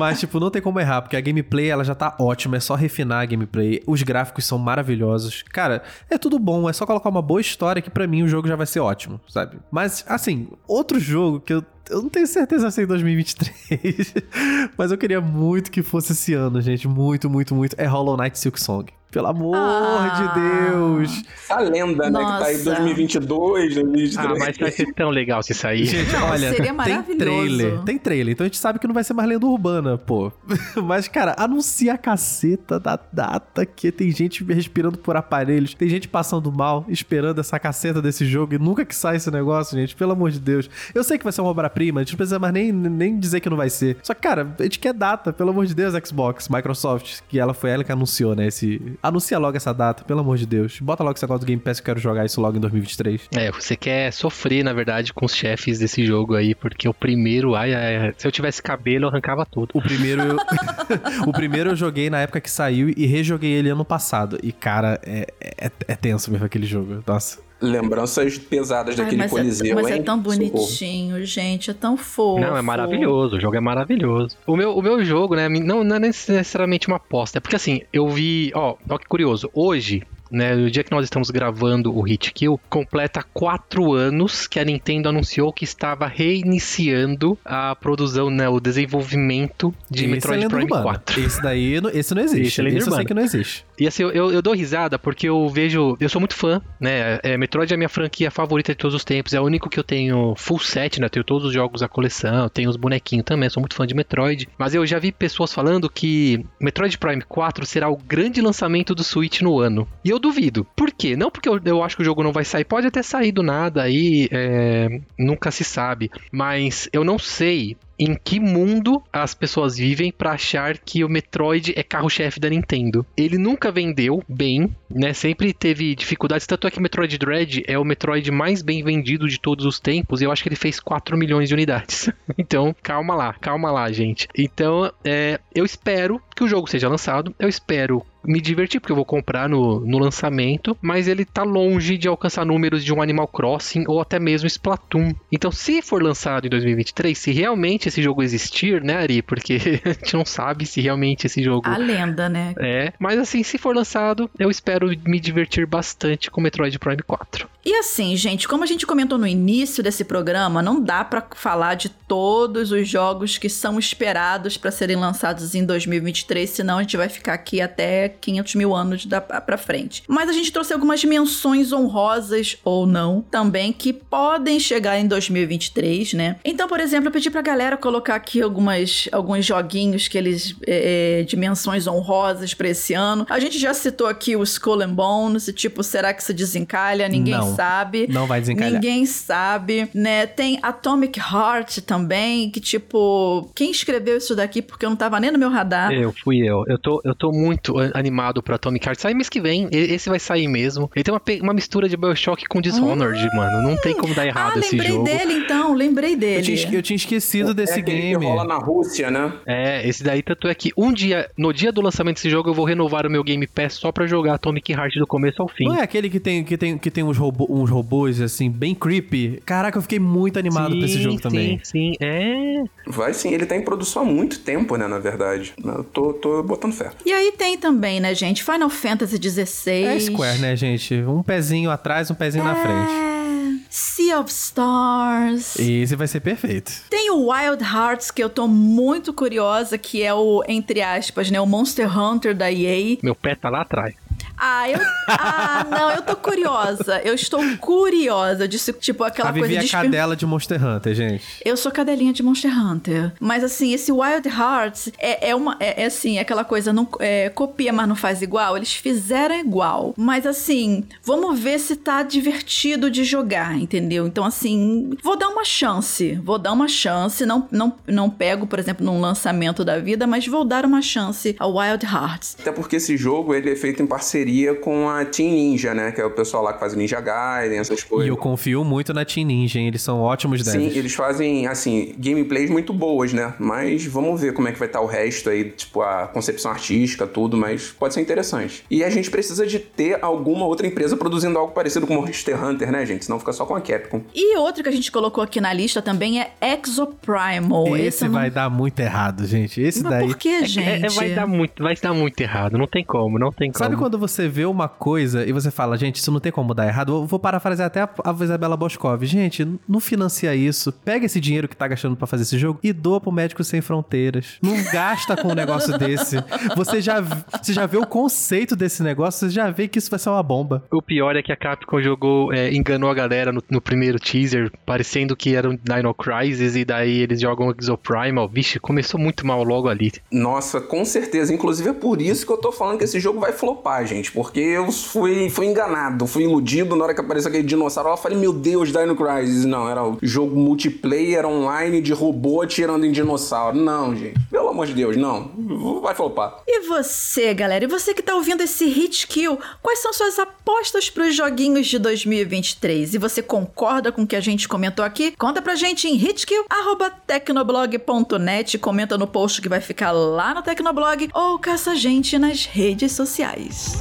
Mas, tipo, não tem como errar, porque a gameplay ela já tá ótima, é só refinar a gameplay. Os gráficos são maravilhosos. Cara, é tudo bom, é só colocar uma boa história que pra mim o jogo já vai ser ótimo, sabe? Mas, assim, outro jogo que eu. Eu não tenho certeza se é em 2023, mas eu queria muito que fosse esse ano, gente. Muito, muito, muito. É Hollow Knight Silk Song. Pelo amor Ah. de Deus. Essa lenda, né, que tá aí Nossa. 2022, 2023. Ah, mas vai ser tão legal se sair. Gente, Não, olha, seria tem maravilhoso. trailer, tem trailer, então a gente sabe que não vai ser mais lenda urbana, pô. Mas, cara, anuncia a caceta da data que tem gente respirando por aparelhos, tem gente passando mal, esperando essa caceta desse jogo e nunca que sai esse negócio, gente, pelo amor de Deus. Eu sei que vai ser uma obra obra-prima, a gente não precisa mais nem, nem dizer que não vai ser. Só que, cara, a gente quer data, pelo amor de Deus, Xbox, Microsoft, que ela foi ela que anunciou, né? Esse... Anuncia logo essa data, pelo amor de Deus. Bota logo esse negócio do Game Pass que eu quero jogar isso logo em 2023. É, você quer sofrer, na verdade, com os chefes desse jogo aí, porque o primeiro, ai, ai, se eu tivesse cabelo, eu arrancava tudo. O primeiro eu... o primeiro eu joguei na época que saiu e rejoguei ele ano passado. E, cara, é, é, é tenso mesmo aquele jogo. Nossa. Lembranças pesadas Ai, daquele mas coliseu, é, mas hein? é tão Socorro. bonitinho, gente. É tão fofo. Não, é maravilhoso, o jogo é maravilhoso. O meu, o meu jogo, né, não, não é necessariamente uma aposta, é porque assim, eu vi, ó, ó que curioso, hoje, né, no dia que nós estamos gravando o Hit Kill, completa quatro anos que a Nintendo anunciou que estava reiniciando a produção, né, o desenvolvimento de Esse é Metroid lenda Prime urbana. 4. Esse daí, esse não existe. Esse é esse eu sei que não existe. E assim, eu, eu, eu dou risada porque eu vejo. Eu sou muito fã, né? É, Metroid é a minha franquia favorita de todos os tempos. É o único que eu tenho full set, né? Eu tenho todos os jogos da coleção, tenho os bonequinhos também. Sou muito fã de Metroid. Mas eu já vi pessoas falando que Metroid Prime 4 será o grande lançamento do Switch no ano. E eu duvido. Por quê? Não porque eu, eu acho que o jogo não vai sair. Pode até sair do nada aí. é, nunca se sabe. Mas eu não sei em que mundo as pessoas vivem pra achar que o Metroid é carro-chefe da Nintendo. Ele nunca vendeu bem, né? Sempre teve dificuldades. Tanto é que Metroid Dread é o Metroid mais bem vendido de todos os tempos. E eu acho que ele fez 4 milhões de unidades. então, calma lá, calma lá, gente. Então, é, eu espero que o jogo seja lançado. Eu espero me divertir, porque eu vou comprar no, no lançamento, mas ele tá longe de alcançar números de um Animal Crossing ou até mesmo Splatoon. Então, se for lançado em 2023, se realmente esse jogo existir, né, Ari? Porque a gente não sabe se realmente esse jogo A lenda, né? é. Mas assim, se for lançado, eu espero me divertir bastante com Metroid Prime 4. E assim, gente, como a gente comentou no início desse programa, não dá pra falar de todos os jogos que são esperados pra serem lançados em 2023, senão a gente vai ficar aqui até 500 mil anos da, pra frente. Mas a gente trouxe algumas menções honrosas ou não também que podem chegar em 2023, né? Então, por exemplo, eu pedi pra galera colocar aqui algumas, alguns joguinhos que eles é, é, de menções honrosas pra esse ano. A gente já citou aqui o Skull and Bones, tipo, será que se desencalha? Ninguém Não. sabe. Não vai desencalhar. Ninguém sabe, né? Tem Atomic Heart também, que tipo, quem escreveu isso daqui porque eu não tava nem no meu radar. Eu fui eu. Eu tô, eu tô muito animado pra Atomic Heart. Sai mês que vem. Esse vai sair mesmo. Ele tem uma, uma mistura de Bioshock com Dishonored, mano. Não tem como dar Ah, errado esse lembrei jogo. dele então, lembrei Eu dele. tinha, eu tinha esquecido desse é aquele game. que rola na Rússia, né? É, esse daí tanto é que um dia, no dia do lançamento desse jogo, eu vou renovar o meu Game Pass só pra jogar Atomic Heart do começo ao fim. Não é aquele que tem, que tem, que tem uns, robô, uns robôs, assim, bem creepy? Caraca, eu fiquei muito animado pra esse jogo sim, também. Sim, sim, é. Vai sim, ele tá em produção há muito tempo, né, na verdade. Eu tô, tô botando fé. E aí tem também, né, gente? Final Fantasy XVI. É Square, né, gente? Um pezinho atrás, um pezinho na frente. É. Sea of Stars. Esse vai ser perfeito. Tem o Wild Hearts, que eu tô muito curiosa, que é o, entre aspas, né, o Monster Hunter da EA. Meu pé tá lá atrás. Ah, eu. Ah, não, eu tô curiosa. Eu estou curiosa. Eu disse, tipo, aquela a coisa Vivi é de. a cadela de Monster Hunter, gente. Eu sou cadelinha de Monster Hunter. Mas assim, esse Wild Hearts é, é uma. É, é assim, aquela coisa, não é, copia, mas não faz igual. Eles fizeram igual. Mas assim, vamos ver se tá divertido de jogar, entendeu? Então, assim, vou dar uma chance. Vou dar uma chance. Não, não, não pego, por exemplo, num lançamento da vida, mas vou dar uma chance ao Wild Hearts. Até porque esse jogo ele é feito em parceria com a Team Ninja, né? Que é o pessoal lá que faz o Ninja Gaiden, essas E coisas. eu confio muito na Team Ninja, hein? Eles são ótimos Sim, devs. eles fazem, assim, gameplays muito boas, né? Mas vamos ver como é que vai estar o resto aí, tipo, a concepção artística, tudo, mas pode ser interessante. E a gente precisa de ter alguma outra empresa produzindo algo parecido com Monster Hunter, né, gente? Senão fica só com a Capcom. E outro que a gente colocou aqui na lista também é Exoprimal. Esse não- vai dar muito errado, gente. Esse Mas daí. por que, É- gente? é- vai, dar muito, vai dar muito errado. Não tem como, não tem como. Sabe quando você vê uma coisa e você fala, gente, isso não tem como dar errado? Eu vou parafrasear até a, a Isabela Boscov. Gente, não financia isso. Pega esse dinheiro que tá gastando pra fazer esse jogo e doa pro Médicos Sem Fronteiras. Não gasta com um negócio desse. Você já, você já vê o conceito desse negócio, você já vê que isso vai ser uma bomba. O pior é que a Capcom jogou, é, enganou a galera no, no primeiro teaser, parecendo que era um Dino Crisis, e daí eles jogam Exoprimal. Vixe, começou muito mal logo ali. Nossa, com certeza. Inclusive é por isso que eu tô falando que esse jogo vai flopar, gente. Gente, porque eu fui, fui enganado, fui iludido na hora que apareceu aquele dinossauro. Eu falei, meu Deus, Dino Crisis. Não, era o jogo multiplayer online de robô atirando em dinossauro. Não, gente. Pelo amor de Deus, não. Vai flopar. E você, galera? E você que tá ouvindo esse Hit Kill, quais são suas apostas pros joguinhos de 2023? E você concorda com o que a gente comentou aqui? Conta pra gente em hitkill.tecnoblog.net, comenta no post que vai ficar lá no Tecnoblog ou caça a gente nas redes sociais.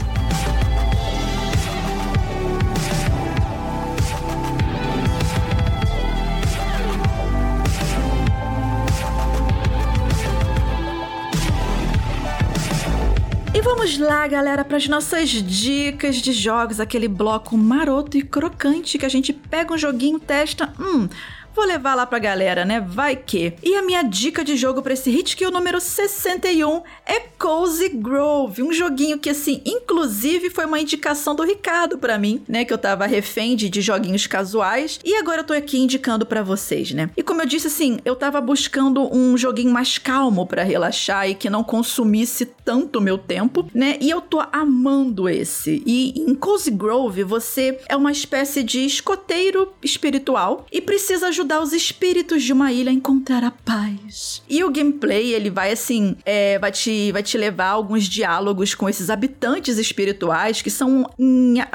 Vamos lá, galera, para as nossas dicas de jogos, aquele bloco maroto e crocante que a gente pega um joguinho, testa, hum, Vou levar lá pra galera, né? Vai que. E a minha dica de jogo para esse hit que o número 61 é Cozy Grove, um joguinho que assim, inclusive foi uma indicação do Ricardo para mim, né, que eu tava refém de, de joguinhos casuais, e agora eu tô aqui indicando para vocês, né? E como eu disse assim, eu tava buscando um joguinho mais calmo para relaxar e que não consumisse tanto meu tempo, né? E eu tô amando esse. E em Cozy Grove você é uma espécie de escoteiro espiritual e precisa ajudar ajudar os espíritos de uma ilha a encontrar a paz. E o gameplay, ele vai assim, é, vai, te, vai te levar a alguns diálogos com esses habitantes espirituais que são,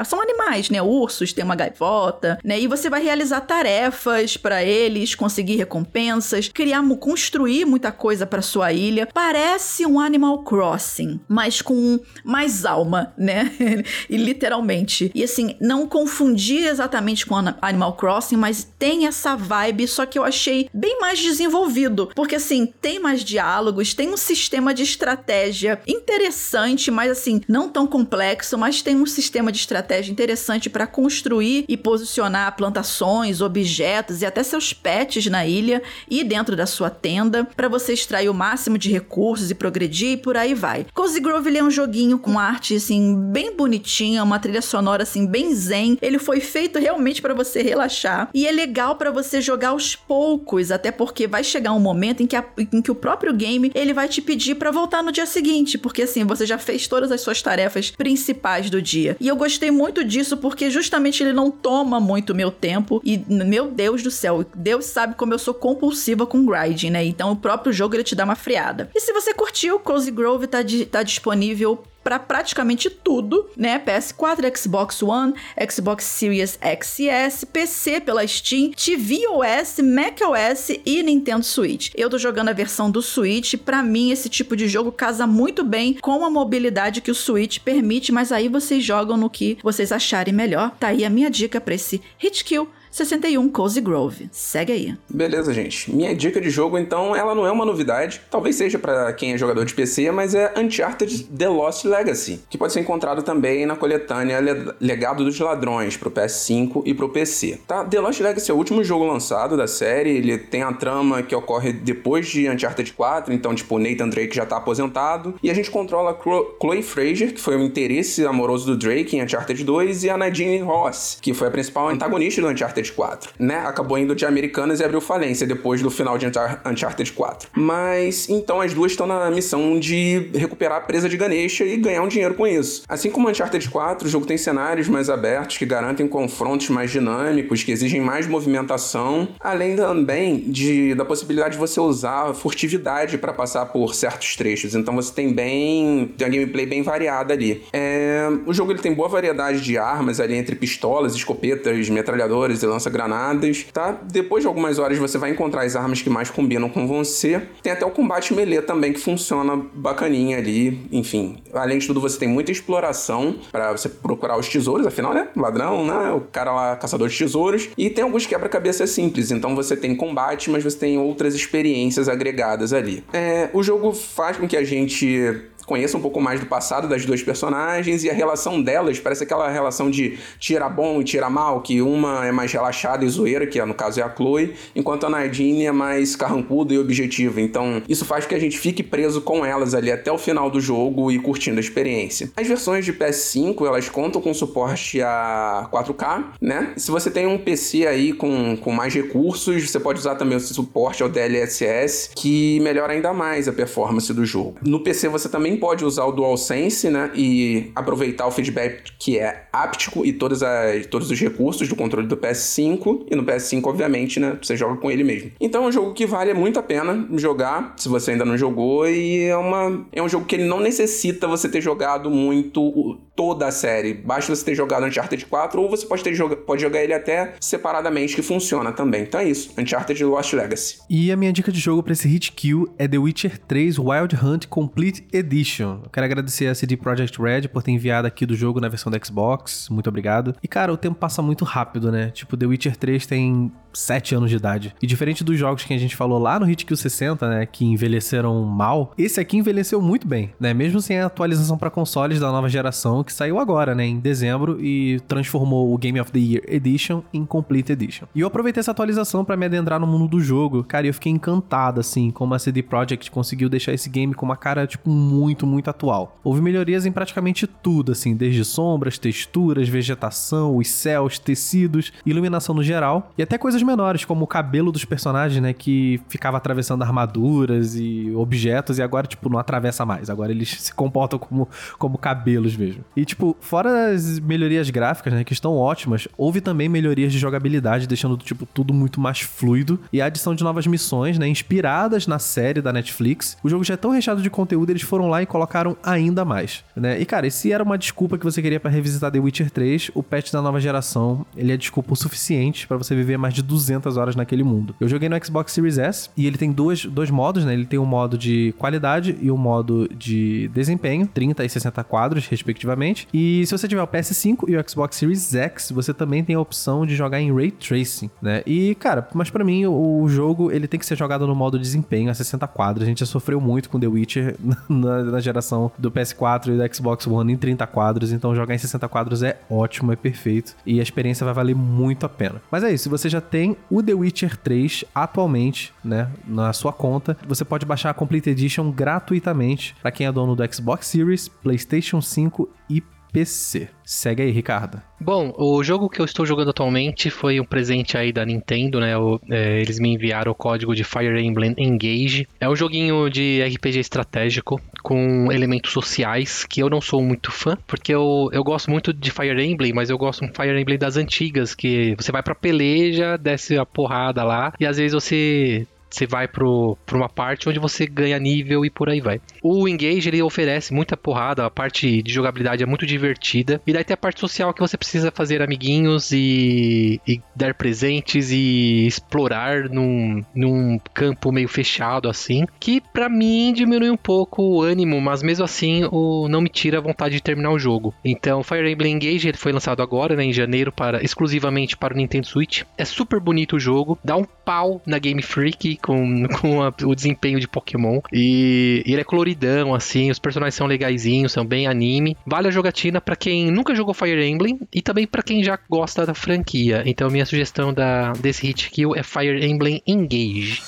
são animais, né? Ursos, tem uma gaivota, né? E você vai realizar tarefas para eles, conseguir recompensas, criar, construir muita coisa para sua ilha. Parece um Animal Crossing, mas com mais alma, né? e literalmente. E assim, não confundir exatamente com Animal Crossing, mas tem essa vibe vibe, só que eu achei bem mais desenvolvido. Porque, assim, tem mais diálogos, tem um sistema de estratégia interessante, mas, assim, não tão complexo, mas tem um sistema de estratégia interessante para construir e posicionar plantações, objetos e até seus pets na ilha e dentro da sua tenda, para você extrair o máximo de recursos e progredir e por aí vai. Cozy Grove é um joguinho com arte, assim, bem bonitinha, uma trilha sonora, assim, bem zen. Ele foi feito realmente para você relaxar e é legal para você jogar aos poucos, até porque vai chegar um momento em que, a, em que o próprio game ele vai te pedir para voltar no dia seguinte, porque assim, você já fez todas as suas tarefas principais do dia. E eu gostei muito disso porque justamente ele não toma muito meu tempo e meu Deus do céu, Deus sabe como eu sou compulsiva com grinding, né? Então o próprio jogo ele te dá uma friada. E se você curtiu, Cozy Grove tá, tá disponível para praticamente tudo, né? PS4, Xbox One, Xbox Series X e S, PC pela Steam, tvOS, macOS e Nintendo Switch. Eu tô jogando a versão do Switch, para mim esse tipo de jogo casa muito bem com a mobilidade que o Switch permite, mas aí vocês jogam no que vocês acharem melhor. Tá aí a minha dica para esse Hit Kill 61 Cozy Grove. Segue aí. Beleza, gente. Minha dica de jogo, então, ela não é uma novidade. Talvez seja para quem é jogador de PC, mas é Uncharted The Lost Legacy, que pode ser encontrado também na coletânea Legado dos Ladrões pro PS5 e pro PC. Tá? The Lost Legacy é o último jogo lançado da série, ele tem a trama que ocorre depois de Uncharted 4, então, tipo, Nathan Drake já tá aposentado, e a gente controla Chloe Fraser, que foi o interesse amoroso do Drake em Uncharted 2, e a Nadine Ross, que foi a principal antagonista do Uncharted Uncharted 4, né? Acabou indo de Americanas e abriu falência depois do final de Uncharted 4. Mas então as duas estão na missão de recuperar a presa de Ganesha e ganhar um dinheiro com isso. Assim como Uncharted 4, o jogo tem cenários mais abertos que garantem confrontos mais dinâmicos, que exigem mais movimentação, além também de, da possibilidade de você usar furtividade para passar por certos trechos. Então você tem bem tem uma gameplay bem variada ali. É, o jogo ele tem boa variedade de armas ali entre pistolas, escopetas, metralhadoras e lança-granadas, tá? Depois de algumas horas você vai encontrar as armas que mais combinam com você. Tem até o combate melee também que funciona bacaninha ali. Enfim, além de tudo você tem muita exploração para você procurar os tesouros, afinal, né? Ladrão, né? O cara lá caçador de tesouros. E tem alguns quebra-cabeças simples, então você tem combate, mas você tem outras experiências agregadas ali. É, o jogo faz com que a gente conheça um pouco mais do passado das duas personagens e a relação delas parece aquela relação de tira bom e tira mal, que uma é mais relaxada e zoeira, que no caso é a Chloe, enquanto a Nadine é mais carrancuda e objetiva. Então, isso faz com que a gente fique preso com elas ali até o final do jogo e curtindo a experiência. As versões de PS5, elas contam com suporte a 4K, né? Se você tem um PC aí com, com mais recursos, você pode usar também o suporte ao DLSS, que melhora ainda mais a performance do jogo. No PC você também pode usar o DualSense, né? E aproveitar o feedback que é áptico e todas as, todos os recursos do controle do PS5. E no PS5, obviamente, né? Você joga com ele mesmo. Então é um jogo que vale muito a pena jogar, se você ainda não jogou. E é, uma, é um jogo que ele não necessita você ter jogado muito toda a série. Basta você ter jogado Uncharted 4 ou você pode, ter, pode jogar ele até separadamente, que funciona também. Então é isso. Uncharted Lost Legacy. E a minha dica de jogo para esse hit kill é The Witcher 3 Wild Hunt Complete Edition. Eu quero agradecer a CD Projekt Red por ter enviado aqui do jogo na versão da Xbox. Muito obrigado. E cara, o tempo passa muito rápido, né? Tipo, The Witcher 3 tem 7 anos de idade. E diferente dos jogos que a gente falou lá no Hit Kill 60, né, que envelheceram mal, esse aqui envelheceu muito bem, né? Mesmo sem a atualização para consoles da nova geração que saiu agora, né, em dezembro e transformou o Game of the Year Edition em Complete Edition. E eu aproveitei essa atualização para me adentrar no mundo do jogo. Cara, eu fiquei encantado assim, como a CD Projekt conseguiu deixar esse game com uma cara tipo muito, muito atual. Houve melhorias em praticamente tudo, assim, desde sombras, texturas, vegetação, os céus, tecidos, iluminação no geral e até coisas coisas menores, como o cabelo dos personagens, né? Que ficava atravessando armaduras e objetos, e agora, tipo, não atravessa mais. Agora eles se comportam como, como cabelos mesmo. E, tipo, fora as melhorias gráficas, né? Que estão ótimas, houve também melhorias de jogabilidade, deixando, tipo, tudo muito mais fluido. E a adição de novas missões, né? Inspiradas na série da Netflix. O jogo já é tão recheado de conteúdo, eles foram lá e colocaram ainda mais, né? E, cara, se era uma desculpa que você queria para revisitar The Witcher 3, o patch da nova geração, ele é desculpa o suficiente para você viver mais de 200 horas naquele mundo. Eu joguei no Xbox Series S e ele tem dois, dois modos, né? Ele tem um modo de qualidade e um modo de desempenho, 30 e 60 quadros, respectivamente. E se você tiver o PS5 e o Xbox Series X, você também tem a opção de jogar em Ray Tracing, né? E, cara, mas para mim o jogo ele tem que ser jogado no modo desempenho a 60 quadros. A gente já sofreu muito com The Witcher na, na geração do PS4 e do Xbox One em 30 quadros, então jogar em 60 quadros é ótimo, é perfeito e a experiência vai valer muito a pena. Mas é isso, se você já tem tem o The Witcher 3 atualmente, né, na sua conta. Você pode baixar a Complete Edition gratuitamente para quem é dono do Xbox Series, PlayStation 5 e PC. Segue aí, Ricardo. Bom, o jogo que eu estou jogando atualmente foi um presente aí da Nintendo, né? O, é, eles me enviaram o código de Fire Emblem Engage. É um joguinho de RPG estratégico com elementos sociais que eu não sou muito fã, porque eu, eu gosto muito de Fire Emblem, mas eu gosto de Fire Emblem das antigas, que você vai pra peleja, desce a porrada lá, e às vezes você você vai para uma parte onde você ganha nível e por aí vai. O Engage ele oferece muita porrada, a parte de jogabilidade é muito divertida. E daí tem a parte social que você precisa fazer amiguinhos e, e dar presentes e explorar num, num campo meio fechado assim. Que para mim diminui um pouco o ânimo, mas mesmo assim o, não me tira a vontade de terminar o jogo. Então Fire Emblem Engage ele foi lançado agora, né, em janeiro, para exclusivamente para o Nintendo Switch. É super bonito o jogo, dá um pau na Game Freak com, com a, o desempenho de Pokémon. E, e, ele é coloridão, assim, os personagens são legaisinhos, são bem anime. Vale a jogatina para quem nunca jogou Fire Emblem e também para quem já gosta da franquia. Então minha sugestão da, desse hit kill é Fire Emblem Engage.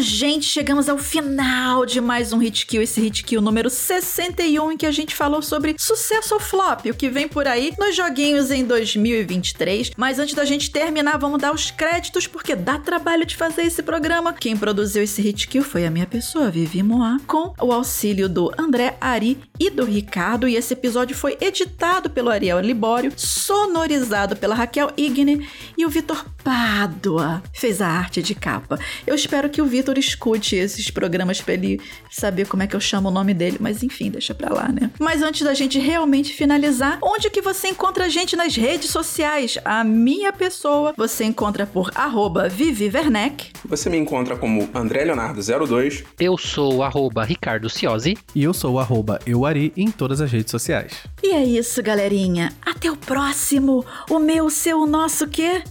Gente, chegamos ao final de mais um Hit Kill, esse Hit Kill número 61, em que a gente falou sobre sucesso ou flop, o que vem por aí nos joguinhos em 2023. Mas antes da gente terminar, vamos dar os créditos, porque dá trabalho de fazer esse programa. Quem produziu esse Hit Kill foi a minha pessoa, Vivi Moá, com o auxílio do André Ari e do Ricardo. E esse episódio foi editado pelo Ariel Libório, sonorizado pela Raquel Igne e o Vitor Pádua fez a arte de capa. Eu espero que o Vitor Vitor escute esses programas pra ele saber como é que eu chamo o nome dele, mas enfim, deixa pra lá, né? Mas antes da gente realmente finalizar, onde que você encontra a gente nas redes sociais? A minha pessoa você encontra por arroba Vivi Werneck. Você me encontra como André Leonardo02. Eu sou arroba Ricardo Ciosi. E eu sou arroba Euari em todas as redes sociais. E é isso, galerinha. Até o próximo. O meu, o seu, o nosso quê?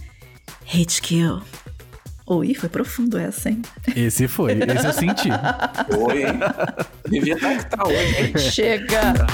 Hate Kill. Oi, foi profundo essa, hein? Esse foi, esse eu senti. Foi. Devia estar que tá hoje? Chega!